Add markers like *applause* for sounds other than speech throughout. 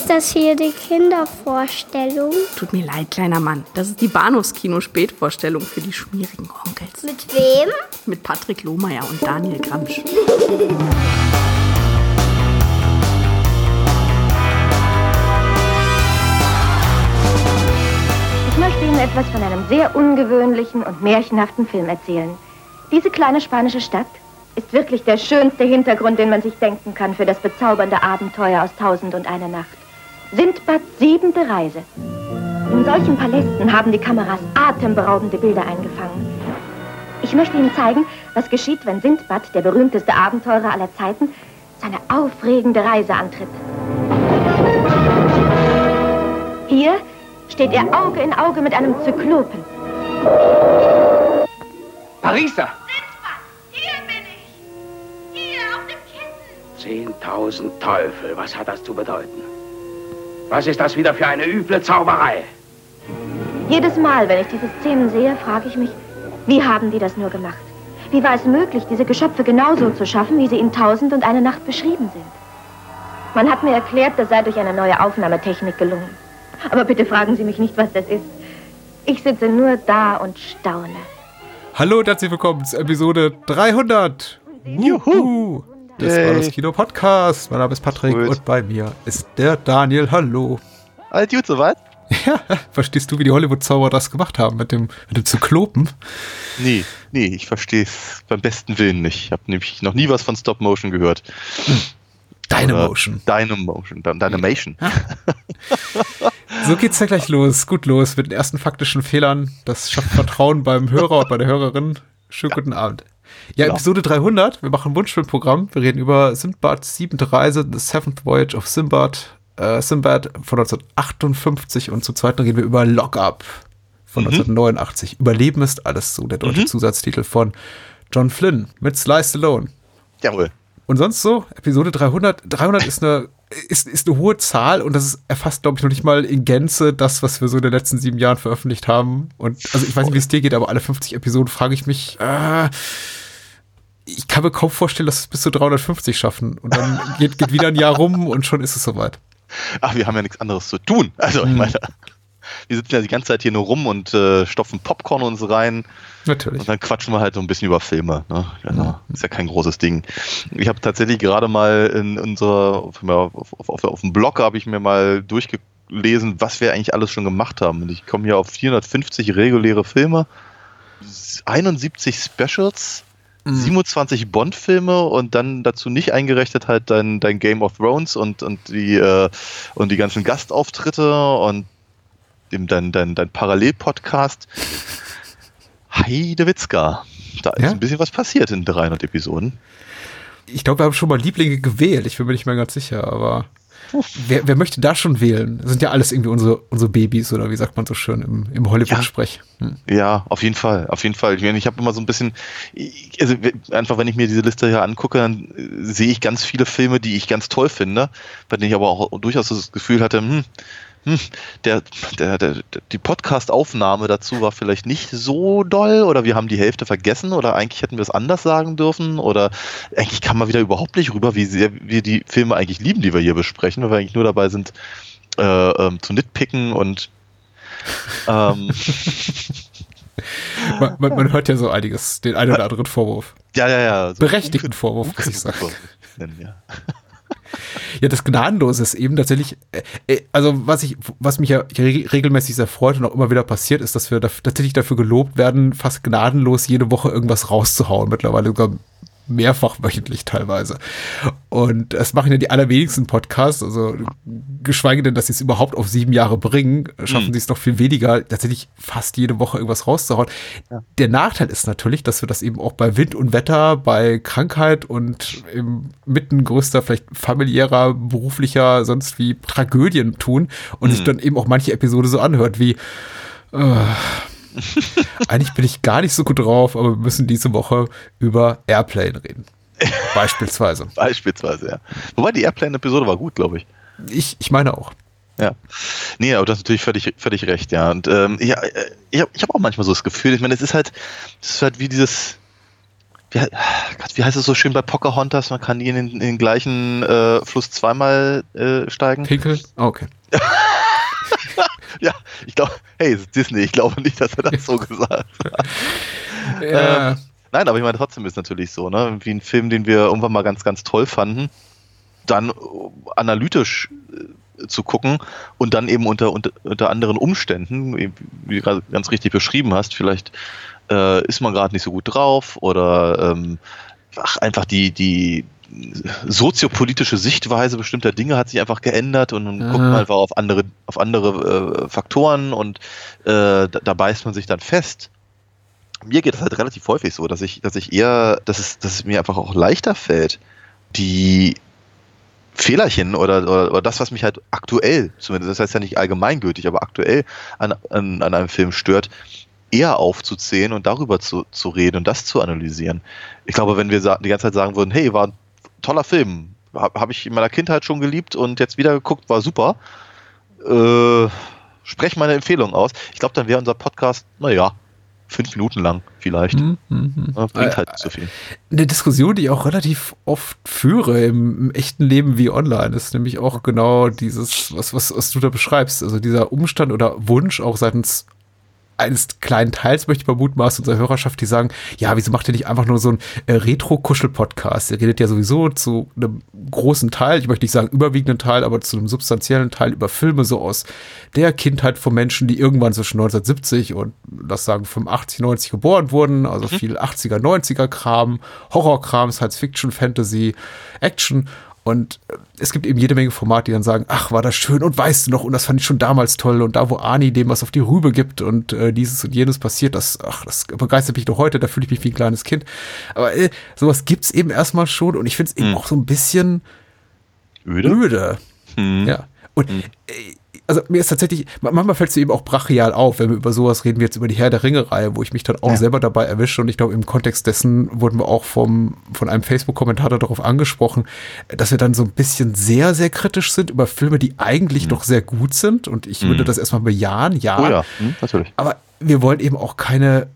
Ist das hier die Kindervorstellung? Tut mir leid, kleiner Mann. Das ist die Bahnhofskino-Spätvorstellung für die schmierigen Onkels. Mit wem? Mit Patrick Lohmeier und Daniel Gramsch. Ich möchte Ihnen etwas von einem sehr ungewöhnlichen und märchenhaften Film erzählen. Diese kleine spanische Stadt ist wirklich der schönste Hintergrund, den man sich denken kann für das bezaubernde Abenteuer aus Tausend und eine Nacht. Sindbads siebente Reise. In solchen Palästen haben die Kameras atemberaubende Bilder eingefangen. Ich möchte Ihnen zeigen, was geschieht, wenn Sindbad, der berühmteste Abenteurer aller Zeiten, seine aufregende Reise antritt. Hier steht er Auge in Auge mit einem Zyklopen. Parisa! Hier bin ich. Hier auf dem Kissen. Zehntausend Teufel, was hat das zu bedeuten? Was ist das wieder für eine üble Zauberei? Jedes Mal, wenn ich diese Szenen sehe, frage ich mich, wie haben die das nur gemacht? Wie war es möglich, diese Geschöpfe genauso zu schaffen, wie sie in Tausend und eine Nacht beschrieben sind? Man hat mir erklärt, das sei durch eine neue Aufnahmetechnik gelungen. Aber bitte fragen Sie mich nicht, was das ist. Ich sitze nur da und staune. Hallo und herzlich willkommen zur Episode 300. Juhu! Das war das Kino-Podcast. Mein Name ist Patrick Gut. und bei mir ist der Daniel. Hallo. Alles gut soweit? Ja, verstehst du, wie die Hollywood-Zauber das gemacht haben mit dem, mit dem Zyklopen? Nee, nee, ich verstehe es beim besten Willen nicht. Ich habe nämlich noch nie was von Stop Motion gehört. Dynamotion. Dynamotion, Dy- Dynamation. So geht's ja gleich los. Gut los mit den ersten faktischen Fehlern. Das schafft Vertrauen beim Hörer und bei der Hörerin. Schönen guten Abend. Ja. Episode 300. Wir machen ein Wunschfilmprogramm. Wir reden über Sinbads siebente Reise, The Seventh Voyage of Sinbad, äh, Sinbad von 1958 und zum zweiten reden wir über Lock Up von 1989. Überleben ist alles so, der deutsche Zusatztitel von John Flynn mit Sly Stallone. Jawohl. Und sonst so, Episode 300. 300 ist eine, ist, ist eine hohe Zahl und das ist erfasst, glaube ich, noch nicht mal in Gänze das, was wir so in den letzten sieben Jahren veröffentlicht haben. Und also ich weiß nicht, wie es dir geht, aber alle 50 Episoden frage ich mich, äh, ich kann mir kaum vorstellen, dass wir es bis zu 350 schaffen. Und dann geht, geht wieder ein Jahr rum und schon ist es soweit. Ach, wir haben ja nichts anderes zu tun. Also, ich meine, wir sitzen ja die ganze Zeit hier nur rum und äh, stopfen Popcorn uns rein Natürlich. und dann quatschen wir halt so ein bisschen über Filme. Ne? Also, ist ja kein großes Ding. Ich habe tatsächlich gerade mal in unserer, auf, auf, auf, auf dem Blog habe ich mir mal durchgelesen, was wir eigentlich alles schon gemacht haben. Und ich komme hier auf 450 reguläre Filme, 71 Specials, 27 Bond-Filme und dann dazu nicht eingerechnet halt dein, dein Game of Thrones und, und, die, äh, und die ganzen Gastauftritte und dem, dein, dein, dein Parallel-Podcast. Heidewitzka. Da ist Ja? ein bisschen was passiert in 300 Episoden. Ich glaube, wir haben schon mal Lieblinge gewählt. Ich bin mir nicht mehr ganz sicher, aber wer, wer möchte da schon wählen? Das sind ja alles irgendwie unsere, unsere Babys oder wie sagt man so schön im, im Hollywood-Sprech. Hm. Ja, auf jeden Fall, auf jeden Fall. Ich, meine, ich habe immer so ein bisschen, also einfach wenn ich mir diese Liste hier angucke, dann äh, sehe ich ganz viele Filme, die ich ganz toll finde, bei denen ich aber auch durchaus das Gefühl hatte, hm, hm, der, der, der, die Podcast-Aufnahme dazu war vielleicht nicht so doll oder wir haben die Hälfte vergessen oder eigentlich hätten wir es anders sagen dürfen oder eigentlich kam man wieder überhaupt nicht rüber, wie sehr wir die Filme eigentlich lieben, die wir hier besprechen, weil wir eigentlich nur dabei sind, äh, ähm, zu nitpicken und ähm, *laughs* Man, man, man hört ja so einiges, den einen oder anderen Vorwurf. Ja, ja, ja. So Berechtigten Vorwurf, muss ich sagen. Nennen, ja. Ja, das Gnadenlose ist eben tatsächlich, äh, äh, also was ich, was mich ja re regelmäßig sehr freut und auch immer wieder passiert, ist, dass wir tatsächlich dafür gelobt werden, fast gnadenlos jede Woche irgendwas rauszuhauen. Mittlerweile sogar mehrfach wöchentlich teilweise. Und das machen ja die allerwenigsten Podcasts, also geschweige denn, dass sie es überhaupt auf sieben Jahre bringen, schaffen Hm. sie es noch viel weniger, tatsächlich fast jede Woche irgendwas rauszuhauen. Der Nachteil ist natürlich, dass wir das eben auch bei Wind und Wetter, bei Krankheit und im mitten größter, vielleicht familiärer, beruflicher, sonst wie Tragödien tun und sich dann eben auch manche Episode so anhört wie äh, *laughs* eigentlich bin ich gar nicht so gut drauf, aber wir müssen diese Woche über Airplane reden. *laughs* Beispielsweise. Beispielsweise, ja. Wobei die Airplane-Episode war gut, glaube ich. Ich, ich meine auch. Ja. Nee, aber du hast natürlich völlig, völlig recht, ja. Und ähm, ja, äh, ich habe ich hab auch manchmal so das Gefühl, ich meine, es ist halt, es ist halt wie dieses, wie, Gott, wie heißt es so schön bei Pocahontas? Man kann nie in den, in den gleichen äh, Fluss zweimal äh, steigen. Pinkel? Ah, Okay. *laughs* *laughs* Ja, ich glaube, hey, es ist Disney, ich glaube nicht, dass er das so *laughs* gesagt hat. Ja. Ähm, Nein, aber ich meine, trotzdem ist es natürlich so, ne? Wie ein Film, den wir irgendwann mal ganz, ganz toll fanden, dann äh, analytisch äh, zu gucken und dann eben unter, unter, unter anderen Umständen, wie du gerade ganz richtig beschrieben hast, vielleicht äh, ist man gerade nicht so gut drauf oder ähm, ach, einfach die, die soziopolitische Sichtweise bestimmter Dinge hat sich einfach geändert und dann Aha. guckt man einfach auf andere, auf andere äh, Faktoren und äh, da, da beißt man sich dann fest mir geht es halt relativ häufig so, dass ich, dass ich eher, dass es, dass es mir einfach auch leichter fällt, die Fehlerchen oder, oder, oder das, was mich halt aktuell, zumindest das heißt ja nicht allgemeingültig, aber aktuell an, an, an einem Film stört, eher aufzuzählen und darüber zu, zu reden und das zu analysieren. Ich glaube, wenn wir die ganze Zeit sagen würden, hey, war ein toller Film, habe hab ich in meiner Kindheit schon geliebt und jetzt wieder geguckt, war super, äh, sprech meine Empfehlung aus. Ich glaube, dann wäre unser Podcast, naja, fünf Minuten lang vielleicht. Hm, hm. Ja, bringt Äh, halt nicht so viel. Eine Diskussion, die ich auch relativ oft führe im, im echten Leben wie online, ist nämlich auch genau dieses, was, was, was du da beschreibst. Also dieser Umstand oder Wunsch auch seitens eines kleinen Teils, möchte ich mal mutmaßen, unserer Hörerschaft, die sagen, ja, wieso macht ihr nicht einfach nur so ein äh, Retro-Kuschel-Podcast? Ihr redet ja sowieso zu einem großen Teil, ich möchte nicht sagen überwiegenden Teil, aber zu einem substanziellen Teil über Filme so aus der Kindheit von Menschen, die irgendwann zwischen 1970 und, lass sagen, 85, 90 geboren wurden, also viel 80er, 90er Kram, Horrorkram, Science-Fiction, Fantasy, Action und äh, es gibt eben jede Menge Formate, die dann sagen, ach, war das schön und weißt du noch, und das fand ich schon damals toll und da, wo Ani dem was auf die Rübe gibt und äh, dieses und jenes passiert, das, ach, das begeistert mich doch heute, da fühle ich mich wie ein kleines Kind. Aber äh, sowas gibt's eben erstmal schon und ich finde es eben Hm. auch so ein bisschen Öde? öde. Hm. Ja. Und äh, also mir ist tatsächlich, ma- manchmal fällt es eben auch brachial auf, wenn wir über sowas reden, wie jetzt über die Herr der Ringe-Reihe, wo ich mich dann auch Ja. selber dabei erwische. Und ich glaube, im Kontext dessen wurden wir auch vom, von einem Facebook-Kommentator darauf angesprochen, dass wir dann so ein bisschen sehr, sehr kritisch sind über Filme, die eigentlich doch sehr gut sind. Und ich würde Mhm. das erstmal bejahen, ja. Oh ja, hm, natürlich. Aber wir wollen eben auch keine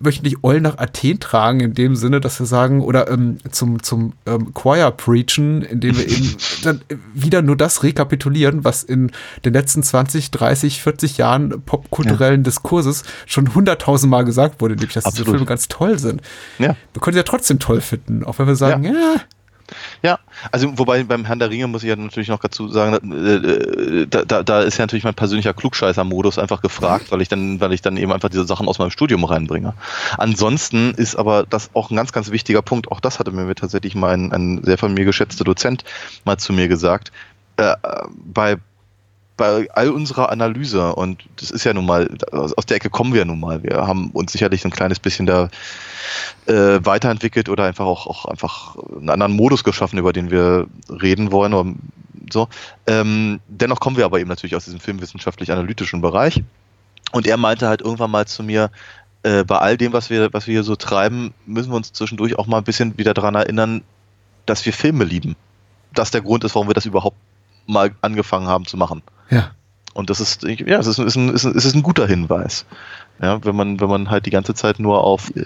wöchentlich Eulen nach Athen tragen, in dem Sinne, dass wir sagen, oder ähm, zum, zum ähm, Choir preachen, indem wir eben *laughs* dann wieder nur das rekapitulieren, was in den letzten 20, 30, 40 Jahren popkulturellen Diskurses schon hunderttausend Mal gesagt wurde, nämlich, dass diese Absolut. Filme ganz toll sind. Ja. Wir können sie ja trotzdem toll finden, auch wenn wir sagen, ja, Ja, also wobei beim Herrn der Ringe muss ich ja natürlich noch dazu sagen, äh, da, da, da ist ja natürlich mein persönlicher Klugscheißer-Modus einfach gefragt, weil ich dann, weil ich dann eben einfach diese Sachen aus meinem Studium reinbringe. Ansonsten ist aber das auch ein ganz, ganz wichtiger Punkt. Auch das hatte mir tatsächlich mal ein, ein sehr von mir geschätzter Dozent mal zu mir gesagt. Äh, bei bei all unserer Analyse, und das ist ja nun mal, aus der Ecke kommen wir nun mal, wir haben uns sicherlich ein kleines bisschen da äh, weiterentwickelt oder einfach auch, auch einfach einen anderen Modus geschaffen, über den wir reden wollen. Oder so. Ähm, dennoch kommen wir aber eben natürlich aus diesem filmwissenschaftlich-analytischen Bereich. Und er meinte halt irgendwann mal zu mir, äh, bei all dem, was wir, was wir hier so treiben, müssen wir uns zwischendurch auch mal ein bisschen wieder daran erinnern, dass wir Filme lieben. Das der Grund ist, warum wir das überhaupt mal angefangen haben zu machen. Ja. Und das ist, ja, es ist, ist, ein, ist, ein, ist ein guter Hinweis. Ja, wenn man, wenn man halt die ganze Zeit nur auf äh,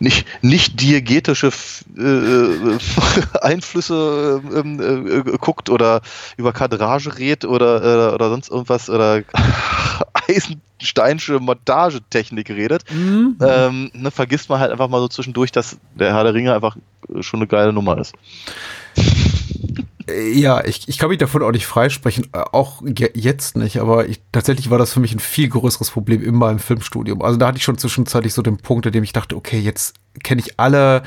nicht, nicht diegetische äh, äh, *laughs* Einflüsse ähm, äh, äh, guckt oder über Kadrage redet oder, äh, oder sonst irgendwas oder *laughs* Eisensteinsche Montagetechnik redet, Mhm. ähm, ne, vergisst man halt einfach mal so zwischendurch, dass der Herr der Ringe einfach schon eine geile Nummer ist. Äh, Ja, ich, ich kann mich davon auch nicht freisprechen, äh, auch je- jetzt nicht, aber ich, tatsächlich war das für mich ein viel größeres Problem in meinem Filmstudium. Also da hatte ich schon zwischenzeitlich so den Punkt, in dem ich dachte, okay, jetzt kenne ich alle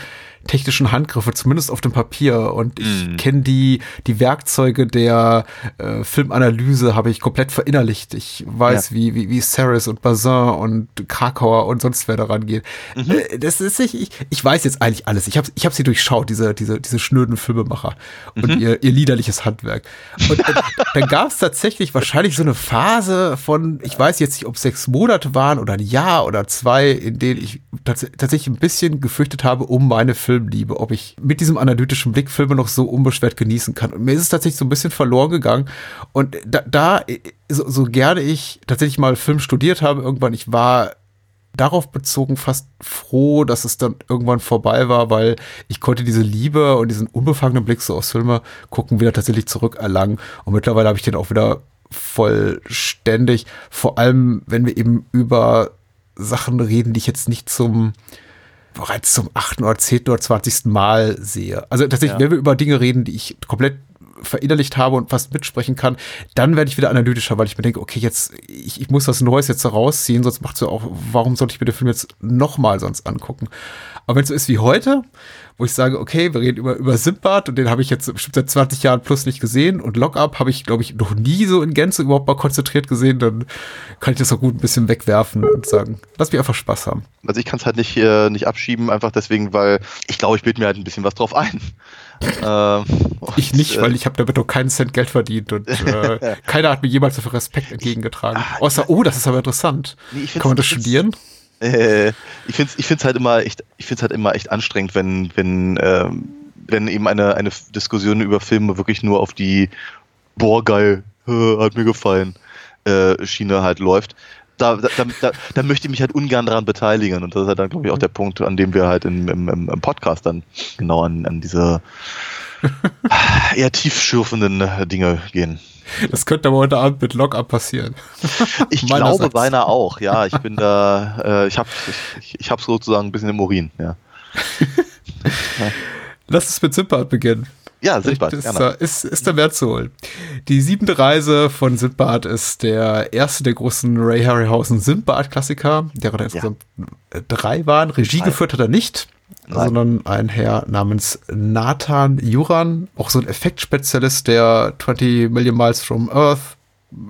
technischen Handgriffe, zumindest auf dem Papier und ich Mhm. kenne die, die Werkzeuge der äh, Filmanalyse, habe ich komplett verinnerlicht. Ich weiß, wie, wie, wie Saris und Bazin und Krakauer und sonst wer daran geht. Äh, das ist, ich, ich, ich weiß jetzt eigentlich alles. Ich habe ich hab sie durchschaut, diese, diese, diese schnöden Filmemacher und ihr, ihr liederliches Handwerk. Und äh, *laughs* dann gab es tatsächlich wahrscheinlich so eine Phase von, ich weiß jetzt nicht, ob es sechs Monate waren oder ein Jahr oder zwei, in denen ich tats tatsächlich ein bisschen gefürchtet habe um meine Filmliebe, ob ich mit diesem analytischen Blick Filme noch so unbeschwert genießen kann. Und mir ist es tatsächlich so ein bisschen verloren gegangen. Und da, da so, so gerne ich tatsächlich mal Film studiert habe, irgendwann, ich war darauf bezogen fast froh, dass es dann irgendwann vorbei war, weil ich konnte diese Liebe und diesen unbefangenen Blick so aus Filme gucken wieder tatsächlich zurückerlangen. Und mittlerweile habe ich den auch wieder vollständig. Vor allem, wenn wir eben über Sachen reden, die ich jetzt nicht zum bereits zum achten oder zehnten oder zwanzigsten Mal sehe. Also tatsächlich, Ja. wenn wir über Dinge reden, die ich komplett verinnerlicht habe und fast mitsprechen kann, dann werde ich wieder analytischer, weil ich mir denke, okay, jetzt, ich, ich muss was Neues jetzt rausziehen, sonst macht es ja auch, warum sollte ich mir den Film jetzt nochmal sonst angucken? Aber wenn es so ist wie heute, wo ich sage, okay, wir reden über, über Simbad und den habe ich jetzt bestimmt seit 20 Jahren plus nicht gesehen und Lockup habe ich, glaube ich, noch nie so in Gänze überhaupt mal konzentriert gesehen, dann kann ich das auch gut ein bisschen wegwerfen und sagen, lass mich einfach Spaß haben. Also ich kann es halt nicht, äh, nicht abschieben, einfach deswegen, weil ich glaube, ich bilde mir halt ein bisschen was drauf ein. *laughs* ähm, Ich nicht, äh, weil ich habe damit noch keinen Cent Geld verdient und *laughs* äh, keiner hat mir jemals so viel Respekt entgegengetragen. Außer, oh, das ist aber interessant. Nee, Kann man das studieren? Äh, ich finde es ich find's halt immer echt, ich find's halt immer echt anstrengend, wenn, wenn, ähm, wenn eben eine, eine Diskussion über Filme wirklich nur auf die boah geil, *laughs* hat mir gefallen, äh, Schiene halt läuft. Da, da, da, da, möchte ich mich halt ungern daran beteiligen. Und das ist halt dann, glaube ich, auch der Punkt, an dem wir halt im, im, im Podcast dann genau an, an diese *laughs* eher tiefschürfenden Dinge gehen. Das könnte aber heute Abend mit Lockup passieren. *laughs* Ich glaube beinahe auch, ja. Ich bin da, äh, ich habe ich, ich hab sozusagen ein bisschen im Urin, ja. *laughs* Lass uns mit Sindbad beginnen. Ja, Sindbad, ist, gerne. ist, ist da mehr zu holen. Die siebente Reise von Sindbad ist der erste der großen Ray Harryhausen Sindbad-Klassiker, da insgesamt äh, drei waren. Regie geführt hat er nicht, Nein. sondern ein Herr namens Nathan Juran, auch so ein Effektspezialist, der 20 Million Miles from Earth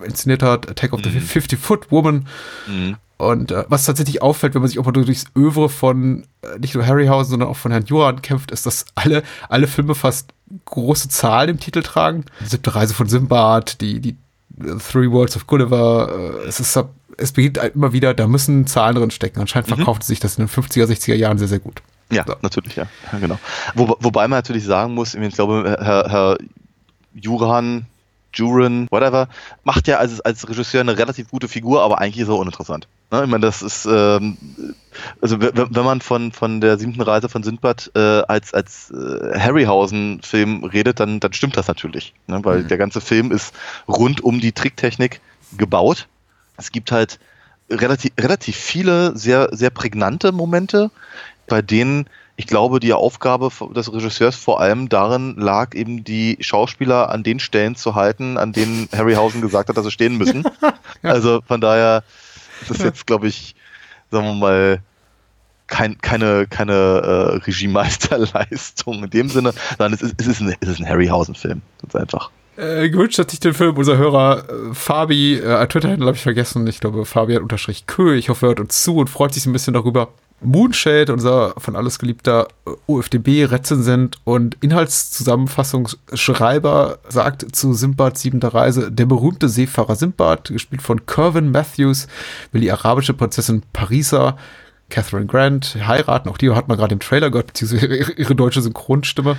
inszeniert hat, Attack of the 50-Foot Woman. Mhm. Und äh, was tatsächlich auffällt, wenn man sich auch mal durchs Övre von äh, nicht nur Harryhausen, sondern auch von Herrn Johann kämpft, ist, dass alle, alle Filme fast große Zahlen im Titel tragen. Die siebte Reise von Simbad, die, die äh, Three Worlds of Gulliver, äh, es ist es beginnt halt immer wieder, da müssen Zahlen drin stecken. Anscheinend verkauft sich das in den 50er, 60er Jahren sehr, sehr gut. Ja, So. natürlich, ja. ja genau. Wo, wobei man natürlich sagen muss, ich glaube, Herr, Herr Juran, Juran, whatever, macht ja als, als Regisseur eine relativ gute Figur, aber eigentlich ist er uninteressant. Ne? Ich meine, das ist, ähm, also wenn man von, von der siebten Reise von Sindbad äh, als, als äh, Harryhausen-Film redet, dann, dann stimmt das natürlich. Ne? Weil der ganze Film ist rund um die Tricktechnik gebaut. Es gibt halt relativ, relativ viele sehr, sehr prägnante Momente, bei denen ich glaube, die Aufgabe des Regisseurs vor allem darin lag, eben die Schauspieler an den Stellen zu halten, an denen Harryhausen gesagt hat, dass sie stehen müssen. *laughs* Also von daher ist das jetzt, glaube ich, sagen wir mal, kein, keine, keine äh, Regiemeisterleistung in dem Sinne, sondern es ist, es ist ein, es ist ein Harryhausen-Film. Ganz einfach. Äh, gewünscht hat sich den Film unser Hörer äh, Fabi, äh, Twitter-Handle habe ich vergessen, ich glaube Fabian unterstrich Kö, ich hoffe er hört uns zu und freut sich ein bisschen darüber. Moonshade, unser von alles geliebter äh, UFDB-Rezensent und Inhaltszusammenfassungsschreiber, sagt zu Simbad siebenter Reise, der berühmte Seefahrer Simbad, gespielt von Kervin Matthews, will die arabische Prinzessin Parisa Catherine Grant heiraten. Auch die hat man gerade im Trailer gehört, beziehungsweise ihre, deutsche Synchronstimme.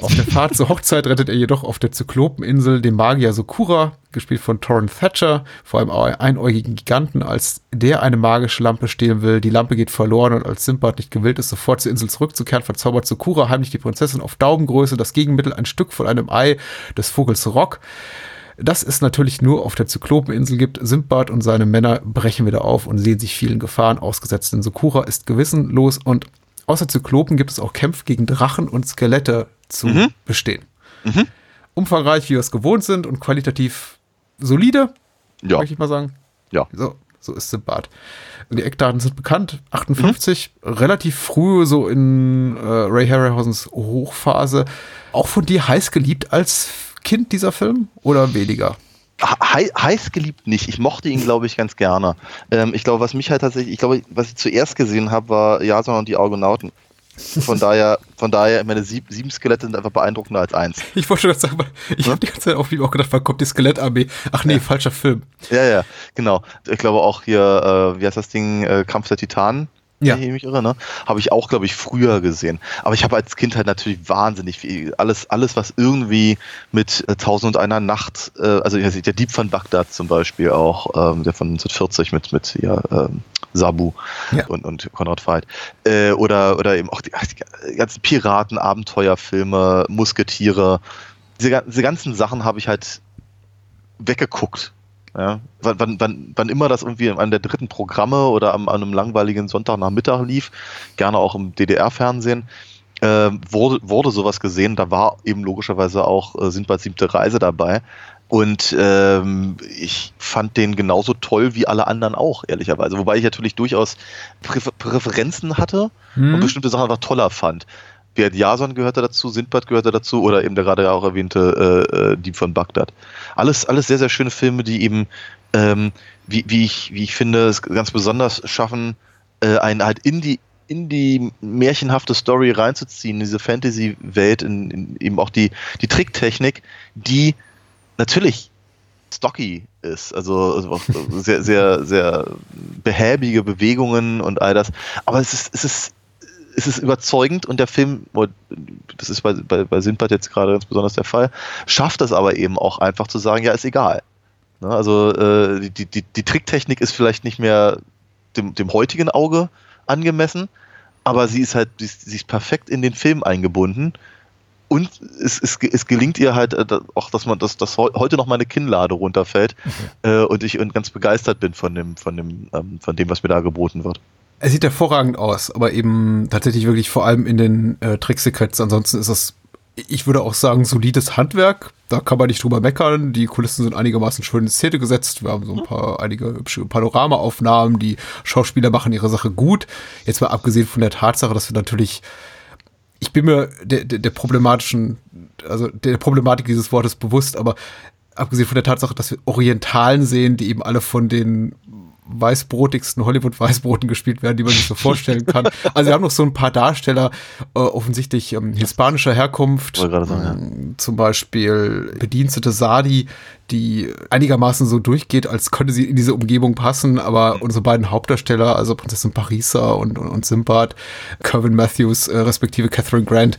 Auf der Fahrt zur Hochzeit rettet er jedoch auf der Zyklopeninsel den Magier Sokura, gespielt von Torrin Thatcher, vor einem einäugigen Giganten, als der eine magische Lampe stehlen will. Die Lampe geht verloren und als Simbad nicht gewillt ist, sofort zur Insel zurückzukehren, verzaubert Sokura heimlich die Prinzessin auf Daumengröße, das Gegenmittel ein Stück von einem Ei des Vogels Rock. Das es natürlich nur auf der Zyklopeninsel gibt. Simbad und seine Männer brechen wieder auf und sehen sich vielen Gefahren ausgesetzt, denn Sokura ist gewissenlos und außer Zyklopen gibt es auch Kämpfe gegen Drachen und Skelette zu Mhm. bestehen. Umfangreich, wie wir es gewohnt sind und qualitativ solide, Ja, möchte ich mal sagen. ja. So, so ist Simbad. Die Eckdaten sind bekannt. 58, relativ früh so in äh, Ray Harryhausens Hochphase. Auch von dir heiß geliebt als Kind dieser Film oder weniger? Hei- heiß geliebt nicht. Ich mochte ihn, glaube ich, ganz gerne. Ähm, ich glaube, was mich halt tatsächlich, ich glaube, was ich zuerst gesehen habe, war Jason und die Argonauten. Von daher, von daher, meine sieb, sieben Skelette sind einfach beeindruckender als eins. *laughs* Ich wollte schon gerade sagen, ich habe die ganze Zeit auch, auch gedacht, wann kommt die Skelettarmee? Ach nee, falscher Film. Ja, ja, genau. Ich glaube auch hier, äh, wie heißt das Ding, äh, Kampf der Titanen. Ja. wenn ich mich irre, ne? Habe ich auch, glaube ich, früher gesehen. Aber ich habe als Kind halt natürlich wahnsinnig viel, alles, alles, was irgendwie mit äh, Tausend und einer Nacht, äh, also ja, der Dieb von Bagdad zum Beispiel auch, ähm, der von 1940 mit, mit ja, ähm, Sabu Ja. und, und Konrad Veit. Äh, oder, oder eben auch die, die ganzen Piraten, Abenteuerfilme, Musketiere. Diese, diese ganzen Sachen habe ich halt weggeguckt. Ja, wann, wann, wann, immer das irgendwie an der dritten Programme oder am, an einem langweiligen Sonntagnachmittag lief, gerne auch im DDR-Fernsehen, äh, wurde, wurde sowas gesehen. Da war eben logischerweise auch äh, Sindbad siebte Reise dabei. Und ähm, ich fand den genauso toll wie alle anderen auch, ehrlicherweise. Wobei ich natürlich durchaus Präfer Präferenzen hatte und Hm? bestimmte Sachen einfach toller fand. Beat Jason gehörte dazu, Sindbad gehörte dazu oder eben der gerade auch erwähnte äh, äh, Dieb von Bagdad. Alles, alles sehr, sehr schöne Filme, die eben, ähm, wie, wie, ich, wie ich finde, es ganz besonders schaffen, äh, einen halt in die in die märchenhafte Story reinzuziehen, diese Fantasy-Welt, in, in eben auch die, die Tricktechnik, die natürlich stocky ist, also, also sehr, sehr, sehr behäbige Bewegungen und all das. Aber es ist, es ist, es ist überzeugend und der Film, das ist bei, bei, bei Sindbad jetzt gerade ganz besonders der Fall, schafft es aber eben auch einfach zu sagen, ja, ist egal. Ne, Also äh, die, die, die Tricktechnik ist vielleicht nicht mehr dem, dem heutigen Auge angemessen, aber sie ist halt, sie ist, sie ist perfekt in den Film eingebunden. Und es, es, es gelingt ihr halt äh, auch, dass man, dass, dass heu- heute noch meine Kinnlade runterfällt äh, und ich und ganz begeistert bin von dem, von dem, ähm, von dem, was mir da geboten wird. Er sieht hervorragend aus, aber eben tatsächlich wirklich vor allem in den äh, Tricksequenzen. Ansonsten ist das, ich würde auch sagen, solides Handwerk. Da kann man nicht drüber meckern. Die Kulissen sind einigermaßen schön in Szene gesetzt. Wir haben so ein paar, einige hübsche Panoramaaufnahmen. Die Schauspieler machen ihre Sache gut. Jetzt mal abgesehen von der Tatsache, dass wir natürlich, ich bin mir der, der, der problematischen, also der Problematik dieses Wortes bewusst, aber abgesehen von der Tatsache, dass wir Orientalen sehen, die eben alle von den weißbrotigsten Hollywood-Weißbroten gespielt werden, die man sich so vorstellen kann. Also wir haben noch so ein paar Darsteller, äh, offensichtlich ähm, hispanischer Herkunft, sagen, ja. ähm, zum Beispiel Bedienstete Sadi, die einigermaßen so durchgeht, als könnte sie in diese Umgebung passen, aber unsere beiden Hauptdarsteller, also Prinzessin Parisa und, und, und Simbad, Kervin Matthews, äh, respektive Catherine Grant,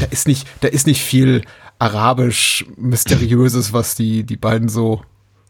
da ist nicht, da ist nicht viel arabisch Mysteriöses, was die, die beiden so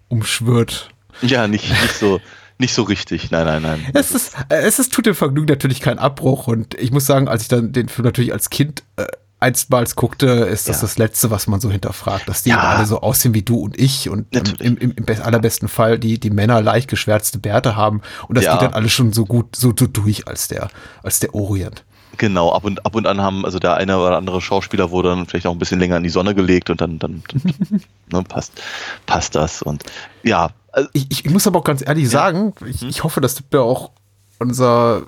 umschwirrt. Ja, nicht, nicht so, nicht so richtig. Nein, nein, nein. Es ist, äh, es ist, tut dem Vergnügen natürlich keinen Abbruch und ich muss sagen, als ich dann den Film natürlich als Kind äh, einstmals guckte, ist das Ja. das Letzte, was man so hinterfragt, dass die Ja. alle so aussehen wie du und ich und ähm, im, im, im best- allerbesten Fall die, die Männer leicht geschwärzte Bärte haben und das Ja. geht dann alles schon so gut, so, so durch als der, als der Orient. Genau, ab und ab und an haben, also der eine oder andere Schauspieler wurde dann vielleicht auch ein bisschen länger in die Sonne gelegt und dann, dann, dann *laughs* ne, passt, passt das. Und ja, also, Ich, ich, ich muss aber auch ganz ehrlich sagen, ich, Mhm. ich hoffe, das tut mir auch unser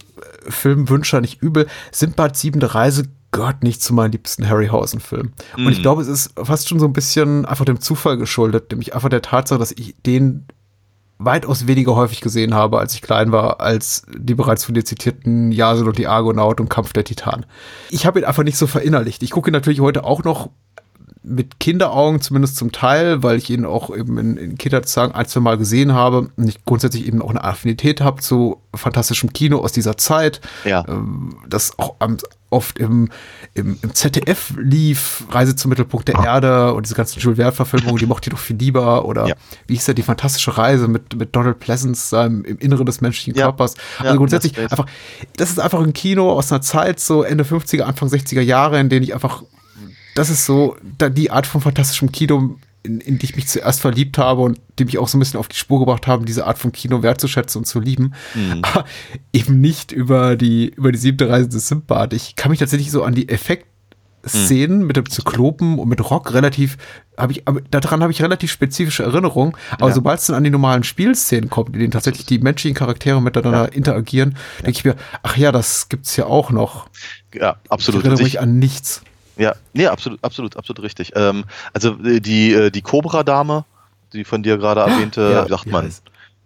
äh, Filmwünscher nicht übel. Sindbad siebente Reise gehört nicht zu meinen liebsten Harryhausen-Filmen. Und ich Mhm. glaube, es ist fast schon so ein bisschen einfach dem Zufall geschuldet, nämlich einfach der Tatsache, dass ich den weitaus weniger häufig gesehen habe, als ich klein war, als die bereits von dir zitierten Yasin und die Argonaut und Kampf der Titan. Ich habe ihn einfach nicht so verinnerlicht. Ich gucke ihn natürlich heute auch noch mit Kinderaugen zumindest zum Teil, weil ich ihn auch eben in, in Kinderzahn ein, zwei Mal gesehen habe und ich grundsätzlich eben auch eine Affinität habe zu fantastischem Kino aus dieser Zeit, ja. ähm, das auch am, oft im, im, im ZDF lief, Reise zum Mittelpunkt der Erde und diese ganzen Jules Verne-Verfilmungen, die mochte ich doch viel lieber oder Ja. wie hieß der, die fantastische Reise mit, mit Donald Pleasance ähm, im Inneren des menschlichen Ja. Körpers. Also Ja, grundsätzlich das einfach, das ist einfach ein Kino aus einer Zeit, so Ende 50er, Anfang 60er Jahre, in denen ich einfach das ist so da die Art von fantastischem Kino, in, in die ich mich zuerst verliebt habe und die mich auch so ein bisschen auf die Spur gebracht haben, diese Art von Kino wertzuschätzen und zu lieben. Mhm. Aber eben nicht über die, über die siebte Reise des Simbad. Ich kann mich tatsächlich so an die Effektszenen mit dem Zyklopen und mit Rock relativ, habe ich, daran habe ich relativ spezifische Erinnerungen. Aber Ja. sobald es dann an die normalen Spielszenen kommt, in denen tatsächlich die menschlichen Charaktere miteinander interagieren, denke ich mir, ach ja, das gibt's ja auch noch. ja, Ich absolut. erinnere Also mich ich, an nichts. Ja, nee, absolut, absolut, absolut richtig. Ähm, also äh, die, äh, die Cobra-Dame, die von dir gerade erwähnte, Ja, sagt man, heißt-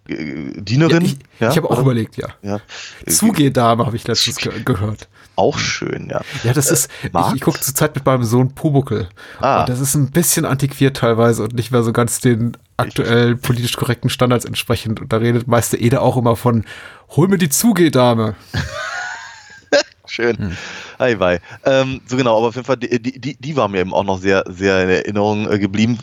äh, Dienerin? Ja, ich ich habe auch überlegt, ja. Ja. Zugeh-Dame habe ich letztens ge gehört. auch schön, ja. Ja, das ist, Marx? ich, ich gucke zurzeit mit meinem Sohn Pumuckel. Ah. Und das ist ein bisschen antiquiert teilweise und nicht mehr so ganz den aktuell politisch korrekten Standards entsprechend. Und da redet Meister Ede auch immer von, hol mir die Zugeh-Dame. *laughs* *laughs* Schön. Hi, bye. Ähm, so genau, aber auf jeden Fall, die, die, die war mir eben auch noch sehr, sehr in Erinnerung äh, geblieben.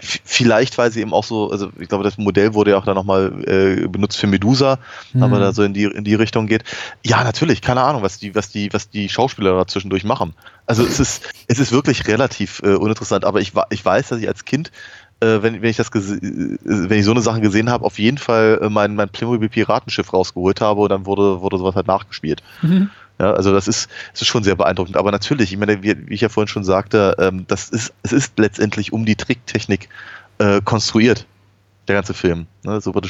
Vielleicht- weil sie eben auch so, also ich glaube, das Modell wurde ja auch dann nochmal äh, benutzt für Medusa, aber da so in die, in die Richtung geht. Ja, natürlich, keine Ahnung, was die, was die, was die Schauspieler da zwischendurch machen. Also es ist, es ist wirklich relativ äh, uninteressant, aber ich, ich weiß, dass ich als Kind äh, wenn, wenn ich das äh, wenn ich so eine Sachen gesehen habe, auf jeden Fall äh, mein, mein Playmobil Piratenschiff rausgeholt habe und dann wurde, wurde sowas halt nachgespielt. Ja, also das ist, das ist schon sehr beeindruckend. Aber natürlich, ich meine, wie, wie ich ja vorhin schon sagte, ähm, das ist, es ist letztendlich um die Tricktechnik äh, konstruiert, der ganze Film. Ne? So wird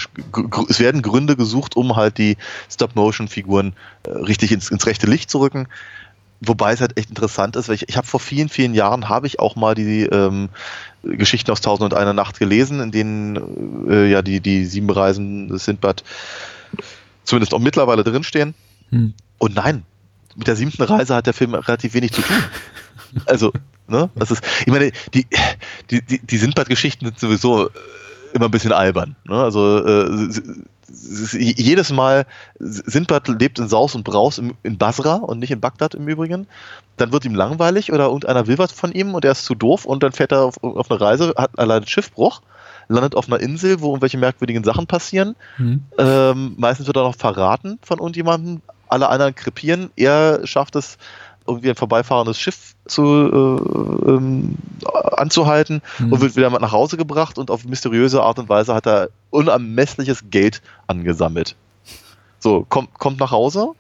es werden Gründe gesucht, um halt die Stop-Motion-Figuren äh, richtig ins, ins rechte Licht zu rücken. Wobei es halt echt interessant ist, weil ich, ich habe vor vielen, vielen Jahren habe ich auch mal die ähm, Geschichten aus Tausend und einer Nacht gelesen, in denen äh, ja die, die sieben Reisen des Sindbad zumindest auch mittlerweile drinstehen. Hm. Und nein, mit der siebten Reise hat der Film relativ wenig zu tun. Also, ne, das ist, ich meine, die, die, die, die Sindbad-Geschichten sind sowieso äh, immer ein bisschen albern. Ne? Also, äh, jedes Mal, Sindbad lebt in Saus und Braus im, in Basra und nicht in Bagdad im Übrigen. Dann wird ihm langweilig oder irgendeiner will was von ihm und er ist zu doof und dann fährt er auf, auf eine Reise, hat allein Schiffbruch, landet auf einer Insel, wo irgendwelche merkwürdigen Sachen passieren. Hm. Ähm, meistens wird er noch verraten von irgendjemandem. Alle anderen krepieren. Er schafft es, irgendwie ein vorbeifahrendes Schiff zu, äh, ähm, anzuhalten Hm. und wird wieder mal nach Hause gebracht und auf mysteriöse Art und Weise hat er unermessliches Geld angesammelt. So, kommt, kommt nach Hause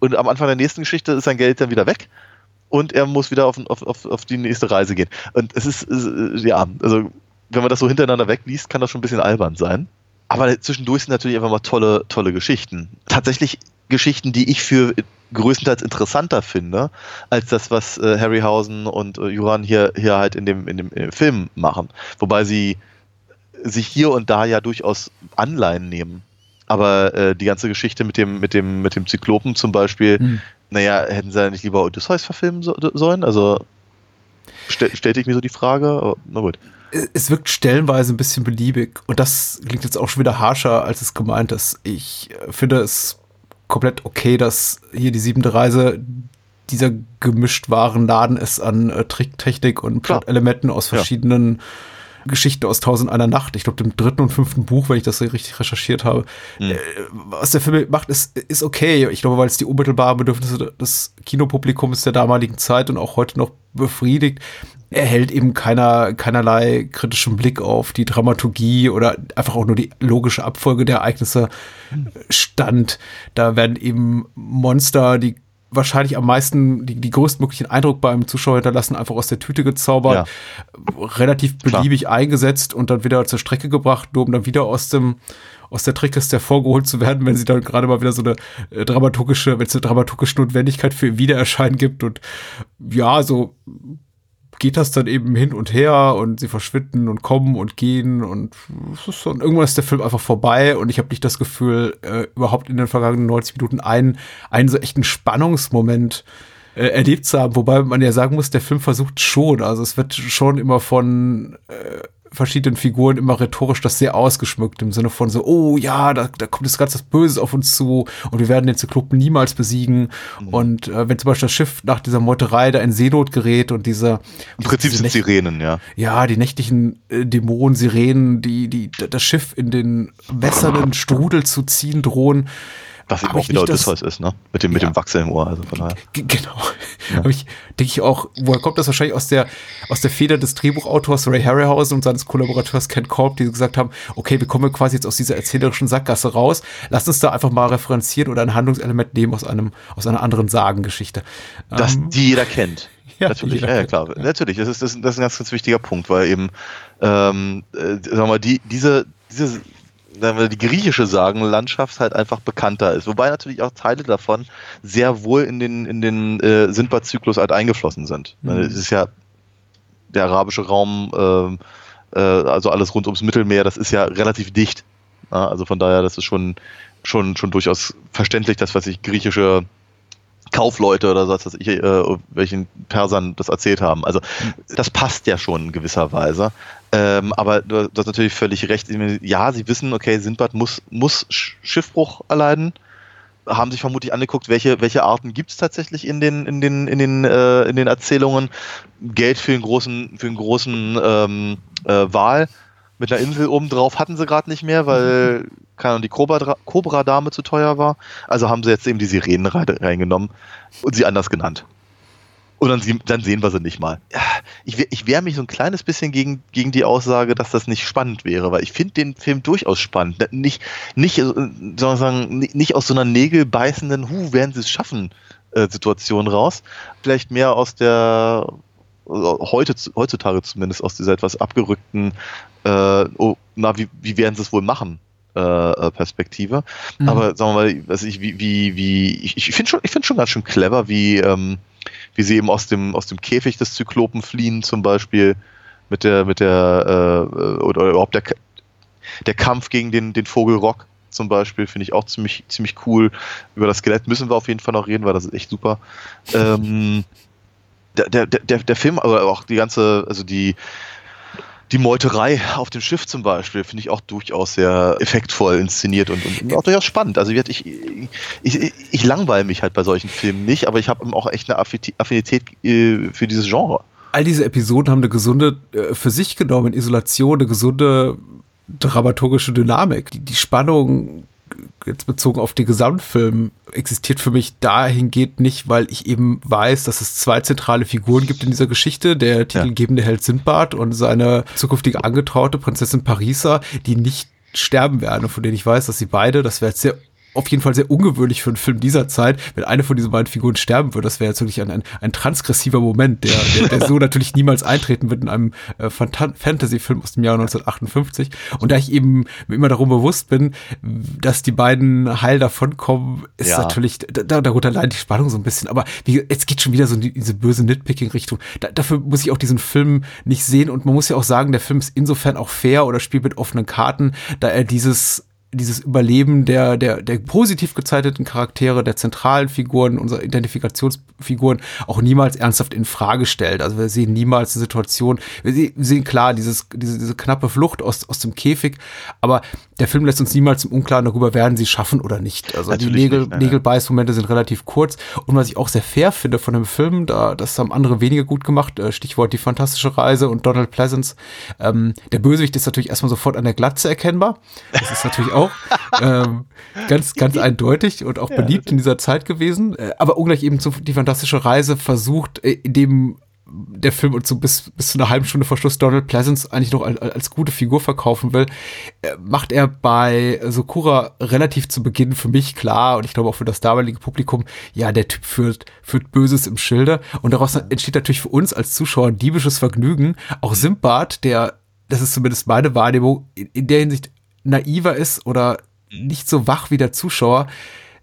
und am Anfang der nächsten Geschichte ist sein Geld dann wieder weg und er muss wieder auf, auf, auf, auf die nächste Reise gehen. Und es ist, es, ist, ja, also wenn man das so hintereinander wegliest, kann das schon ein bisschen albern sein. Aber zwischendurch sind natürlich einfach mal tolle, tolle Geschichten. Tatsächlich Geschichten, die ich für größtenteils interessanter finde, als das, was äh, Harryhausen und äh, Joran hier, hier halt in dem, in dem äh, Film machen. Wobei sie sich hier und da ja durchaus Anleihen nehmen. Aber äh, die ganze Geschichte mit dem, mit dem, mit dem Zyklopen zum Beispiel, Hm. naja, hätten sie ja nicht lieber Odysseus verfilmen so, sollen? Also stell, stellte ich mir so die Frage. Aber, na gut. Es wirkt stellenweise ein bisschen beliebig und das klingt jetzt auch schon wieder harscher, als es gemeint ist. Ich äh, finde es komplett okay, dass hier die siebente Reise dieser gemischt wahren Laden ist an äh, Tricktechnik und. Plot-Elementen aus Ja. verschiedenen Geschichten aus Tausend einer Nacht. Ich glaube, dem dritten und fünften Buch, wenn ich das richtig recherchiert habe. Mhm. Äh, was der Film macht, ist, ist okay. Ich glaube, weil es die unmittelbaren Bedürfnisse des Kinopublikums der damaligen Zeit und auch heute noch befriedigt. Er hält eben keiner, keinerlei kritischen Blick auf die Dramaturgie oder einfach auch nur die logische Abfolge der Ereignisse stand. Da werden eben Monster, die wahrscheinlich am meisten, die, die größtmöglichen Eindruck beim Zuschauer hinterlassen, einfach aus der Tüte gezaubert, relativ Klar. beliebig eingesetzt und dann wieder zur Strecke gebracht, nur um dann wieder aus dem aus der Trickkiste hervorgeholt zu werden, wenn sie dann gerade mal wieder so eine äh, dramaturgische, wenn es eine dramaturgische Notwendigkeit für ihr Wiedererscheinen gibt und ja, so geht das dann eben hin und her und sie verschwinden und kommen und gehen und und irgendwann ist der Film einfach vorbei und ich habe nicht das Gefühl, äh, überhaupt in den vergangenen 90 Minuten einen, einen so echten Spannungsmoment äh, erlebt zu haben, wobei man ja sagen muss, der Film versucht schon, also es wird schon immer von äh, verschiedenen Figuren immer rhetorisch das sehr ausgeschmückt, im Sinne von so, oh ja, da, da kommt jetzt ganz das Böse auf uns zu und wir werden den Zyklopen niemals besiegen. Und äh, wenn zum Beispiel das Schiff nach dieser Meuterei da in Seenot gerät und diese Im Prinzip diese sind Nächt- Sirenen, ja. ja, die nächtlichen äh, Dämonen, Sirenen, die, die das Schiff in den wässernden Strudel zu ziehen drohen. Was eben auch wieder nicht Odysseus ist, ne? Mit dem, mit Ja. dem Wachsel im Ohr. Also von daher. Genau. Aber ich denke ich auch, woher kommt das wahrscheinlich aus der, aus der Feder des Drehbuchautors Ray Harryhausen und seines Kollaborateurs Ken Korb, die gesagt haben, okay, wir kommen quasi jetzt aus dieser erzählerischen Sackgasse raus. Lass uns da einfach mal referenzieren oder ein Handlungselement nehmen aus einem, aus einer anderen Sagengeschichte. Das, Ähm, die jeder kennt. *laughs* Ja, Natürlich, ja, ja, klar. Natürlich, das ist, das, ist, das ist ein ganz, ganz wichtiger Punkt, weil eben, ähm, äh, sagen wir mal, die, diese, diese, sagen wir, die griechische Sagenlandschaft halt einfach bekannter ist. Wobei natürlich auch Teile davon sehr wohl in den, in den äh, Sindbad-Zyklus halt eingeflossen sind. Mhm. Es ist ja der arabische Raum, ähm, äh, also alles rund ums Mittelmeer, das ist ja relativ dicht. Ja, also von daher, das ist schon, schon, schon durchaus verständlich, dass was ich griechische Kaufleute oder was ich, äh, welchen Persern das erzählt haben. Also das passt ja schon in gewisser Weise. Ähm, aber du, hast natürlich völlig recht. Ja, sie wissen, okay, Sindbad muss, muss Schiffbruch erleiden haben sich vermutlich angeguckt, welche, welche Arten gibt es tatsächlich in den, in den, in den, äh, in den Erzählungen. Geld für einen großen, für einen großen ähm, äh, Wal mit einer Insel oben drauf hatten sie gerade nicht mehr, weil *laughs* keine Ahnung, die Cobra-Dame zu teuer war. Also haben sie jetzt eben die Sirenen reingenommen und sie anders genannt. Und dann, dann, sehen wir sie nicht mal. Ich, ich wehre mich so ein kleines bisschen gegen, gegen die Aussage, dass das nicht spannend wäre, weil ich finde den Film durchaus spannend. Nicht, nicht, äh, sagen, nicht aus so einer nägelbeißenden, hu, werden sie es schaffen, äh, Situation raus. Vielleicht mehr aus der, heute, heutzutage zumindest, aus dieser etwas abgerückten, äh, oh, na, wie, wie werden sie es wohl machen? Äh, äh, Perspektive. Mhm. Aber sagen wir mal, was ich, wie, wie, wie, ich, ich finde schon, ich finde schon ganz schön clever, wie, ähm, wie sie eben aus dem, aus dem Käfig des Zyklopen fliehen, zum Beispiel mit der, mit der, äh, oder, oder überhaupt der, der Kampf gegen den, den Vogel Rock zum Beispiel, finde ich auch ziemlich, ziemlich cool. Über das Skelett müssen wir auf jeden Fall noch reden, weil das ist echt super. *laughs* Ähm, der, der, der, der Film, aber auch die ganze, also die, die Meuterei auf dem Schiff zum Beispiel finde ich auch durchaus sehr effektvoll inszeniert und, und auch durchaus spannend. Also ich, ich, ich, ich langweile mich halt bei solchen Filmen nicht, aber ich habe auch echt eine Affinität äh, für dieses Genre. All diese Episoden haben eine gesunde, äh, für sich genommen, Isolation, eine gesunde dramaturgische Dynamik. Die, die Spannung jetzt bezogen auf den Gesamtfilm, existiert für mich dahingehend nicht, weil ich eben weiß, dass es zwei zentrale Figuren gibt in dieser Geschichte. Der titelgebende ja. Held Sindbad und seine zukünftige Angetraute Prinzessin Parisa, die nicht sterben werden und von denen ich weiß, dass sie beide, das wäre jetzt sehr auf jeden Fall sehr ungewöhnlich für einen Film dieser Zeit, wenn eine von diesen beiden Figuren sterben würde. Das wäre jetzt wirklich ein, ein, ein transgressiver Moment, der, der, der so natürlich niemals eintreten wird in einem äh, Fantasy-Film aus dem Jahr 1958. Und da ich eben immer darum bewusst bin, dass die beiden heil davonkommen, ist ja. natürlich, da, darunter leidet die Spannung so ein bisschen. Aber wie, jetzt geht schon wieder so in diese böse Nitpicking-Richtung. Da, dafür muss ich auch diesen Film nicht sehen. Und man muss ja auch sagen, der Film ist insofern auch fair oder spielt mit offenen Karten, da er dieses dieses Überleben der, der, der positiv gezeichneten Charaktere, der zentralen Figuren, unserer Identifikationsfiguren auch niemals ernsthaft in Frage stellt. Also wir sehen niemals eine Situation, wir sehen klar dieses, diese, diese knappe Flucht aus, aus dem Käfig, aber der Film lässt uns niemals im Unklaren darüber, werden sie schaffen oder nicht. Also Natürlich die Nägel, nicht, Nägelbeißmomente sind relativ kurz. Und was ich auch sehr fair finde von dem Film, da, das haben andere weniger gut gemacht, äh, Stichwort die fantastische Reise und Donald Pleasance. Ähm, der Bösewicht ist natürlich erstmal sofort an der Glatze erkennbar. Das ist natürlich auch ähm, ganz, ganz *laughs* eindeutig und auch beliebt in dieser Zeit gewesen. Äh, aber ungleich eben zu die fantastische Reise versucht, äh, in dem der Film uns so bis, bis zu einer halben Stunde vor Schluss Donald Pleasance eigentlich noch als, als gute Figur verkaufen will, äh, macht er bei Sokura relativ zu Beginn für mich klar und ich glaube auch für das damalige Publikum, ja, der Typ führt, führt Böses im Schilde und daraus entsteht natürlich für uns als Zuschauer ein diebisches Vergnügen. Auch Simbad, der, das ist zumindest meine Wahrnehmung, in, in der Hinsicht naiver ist oder nicht so wach wie der Zuschauer,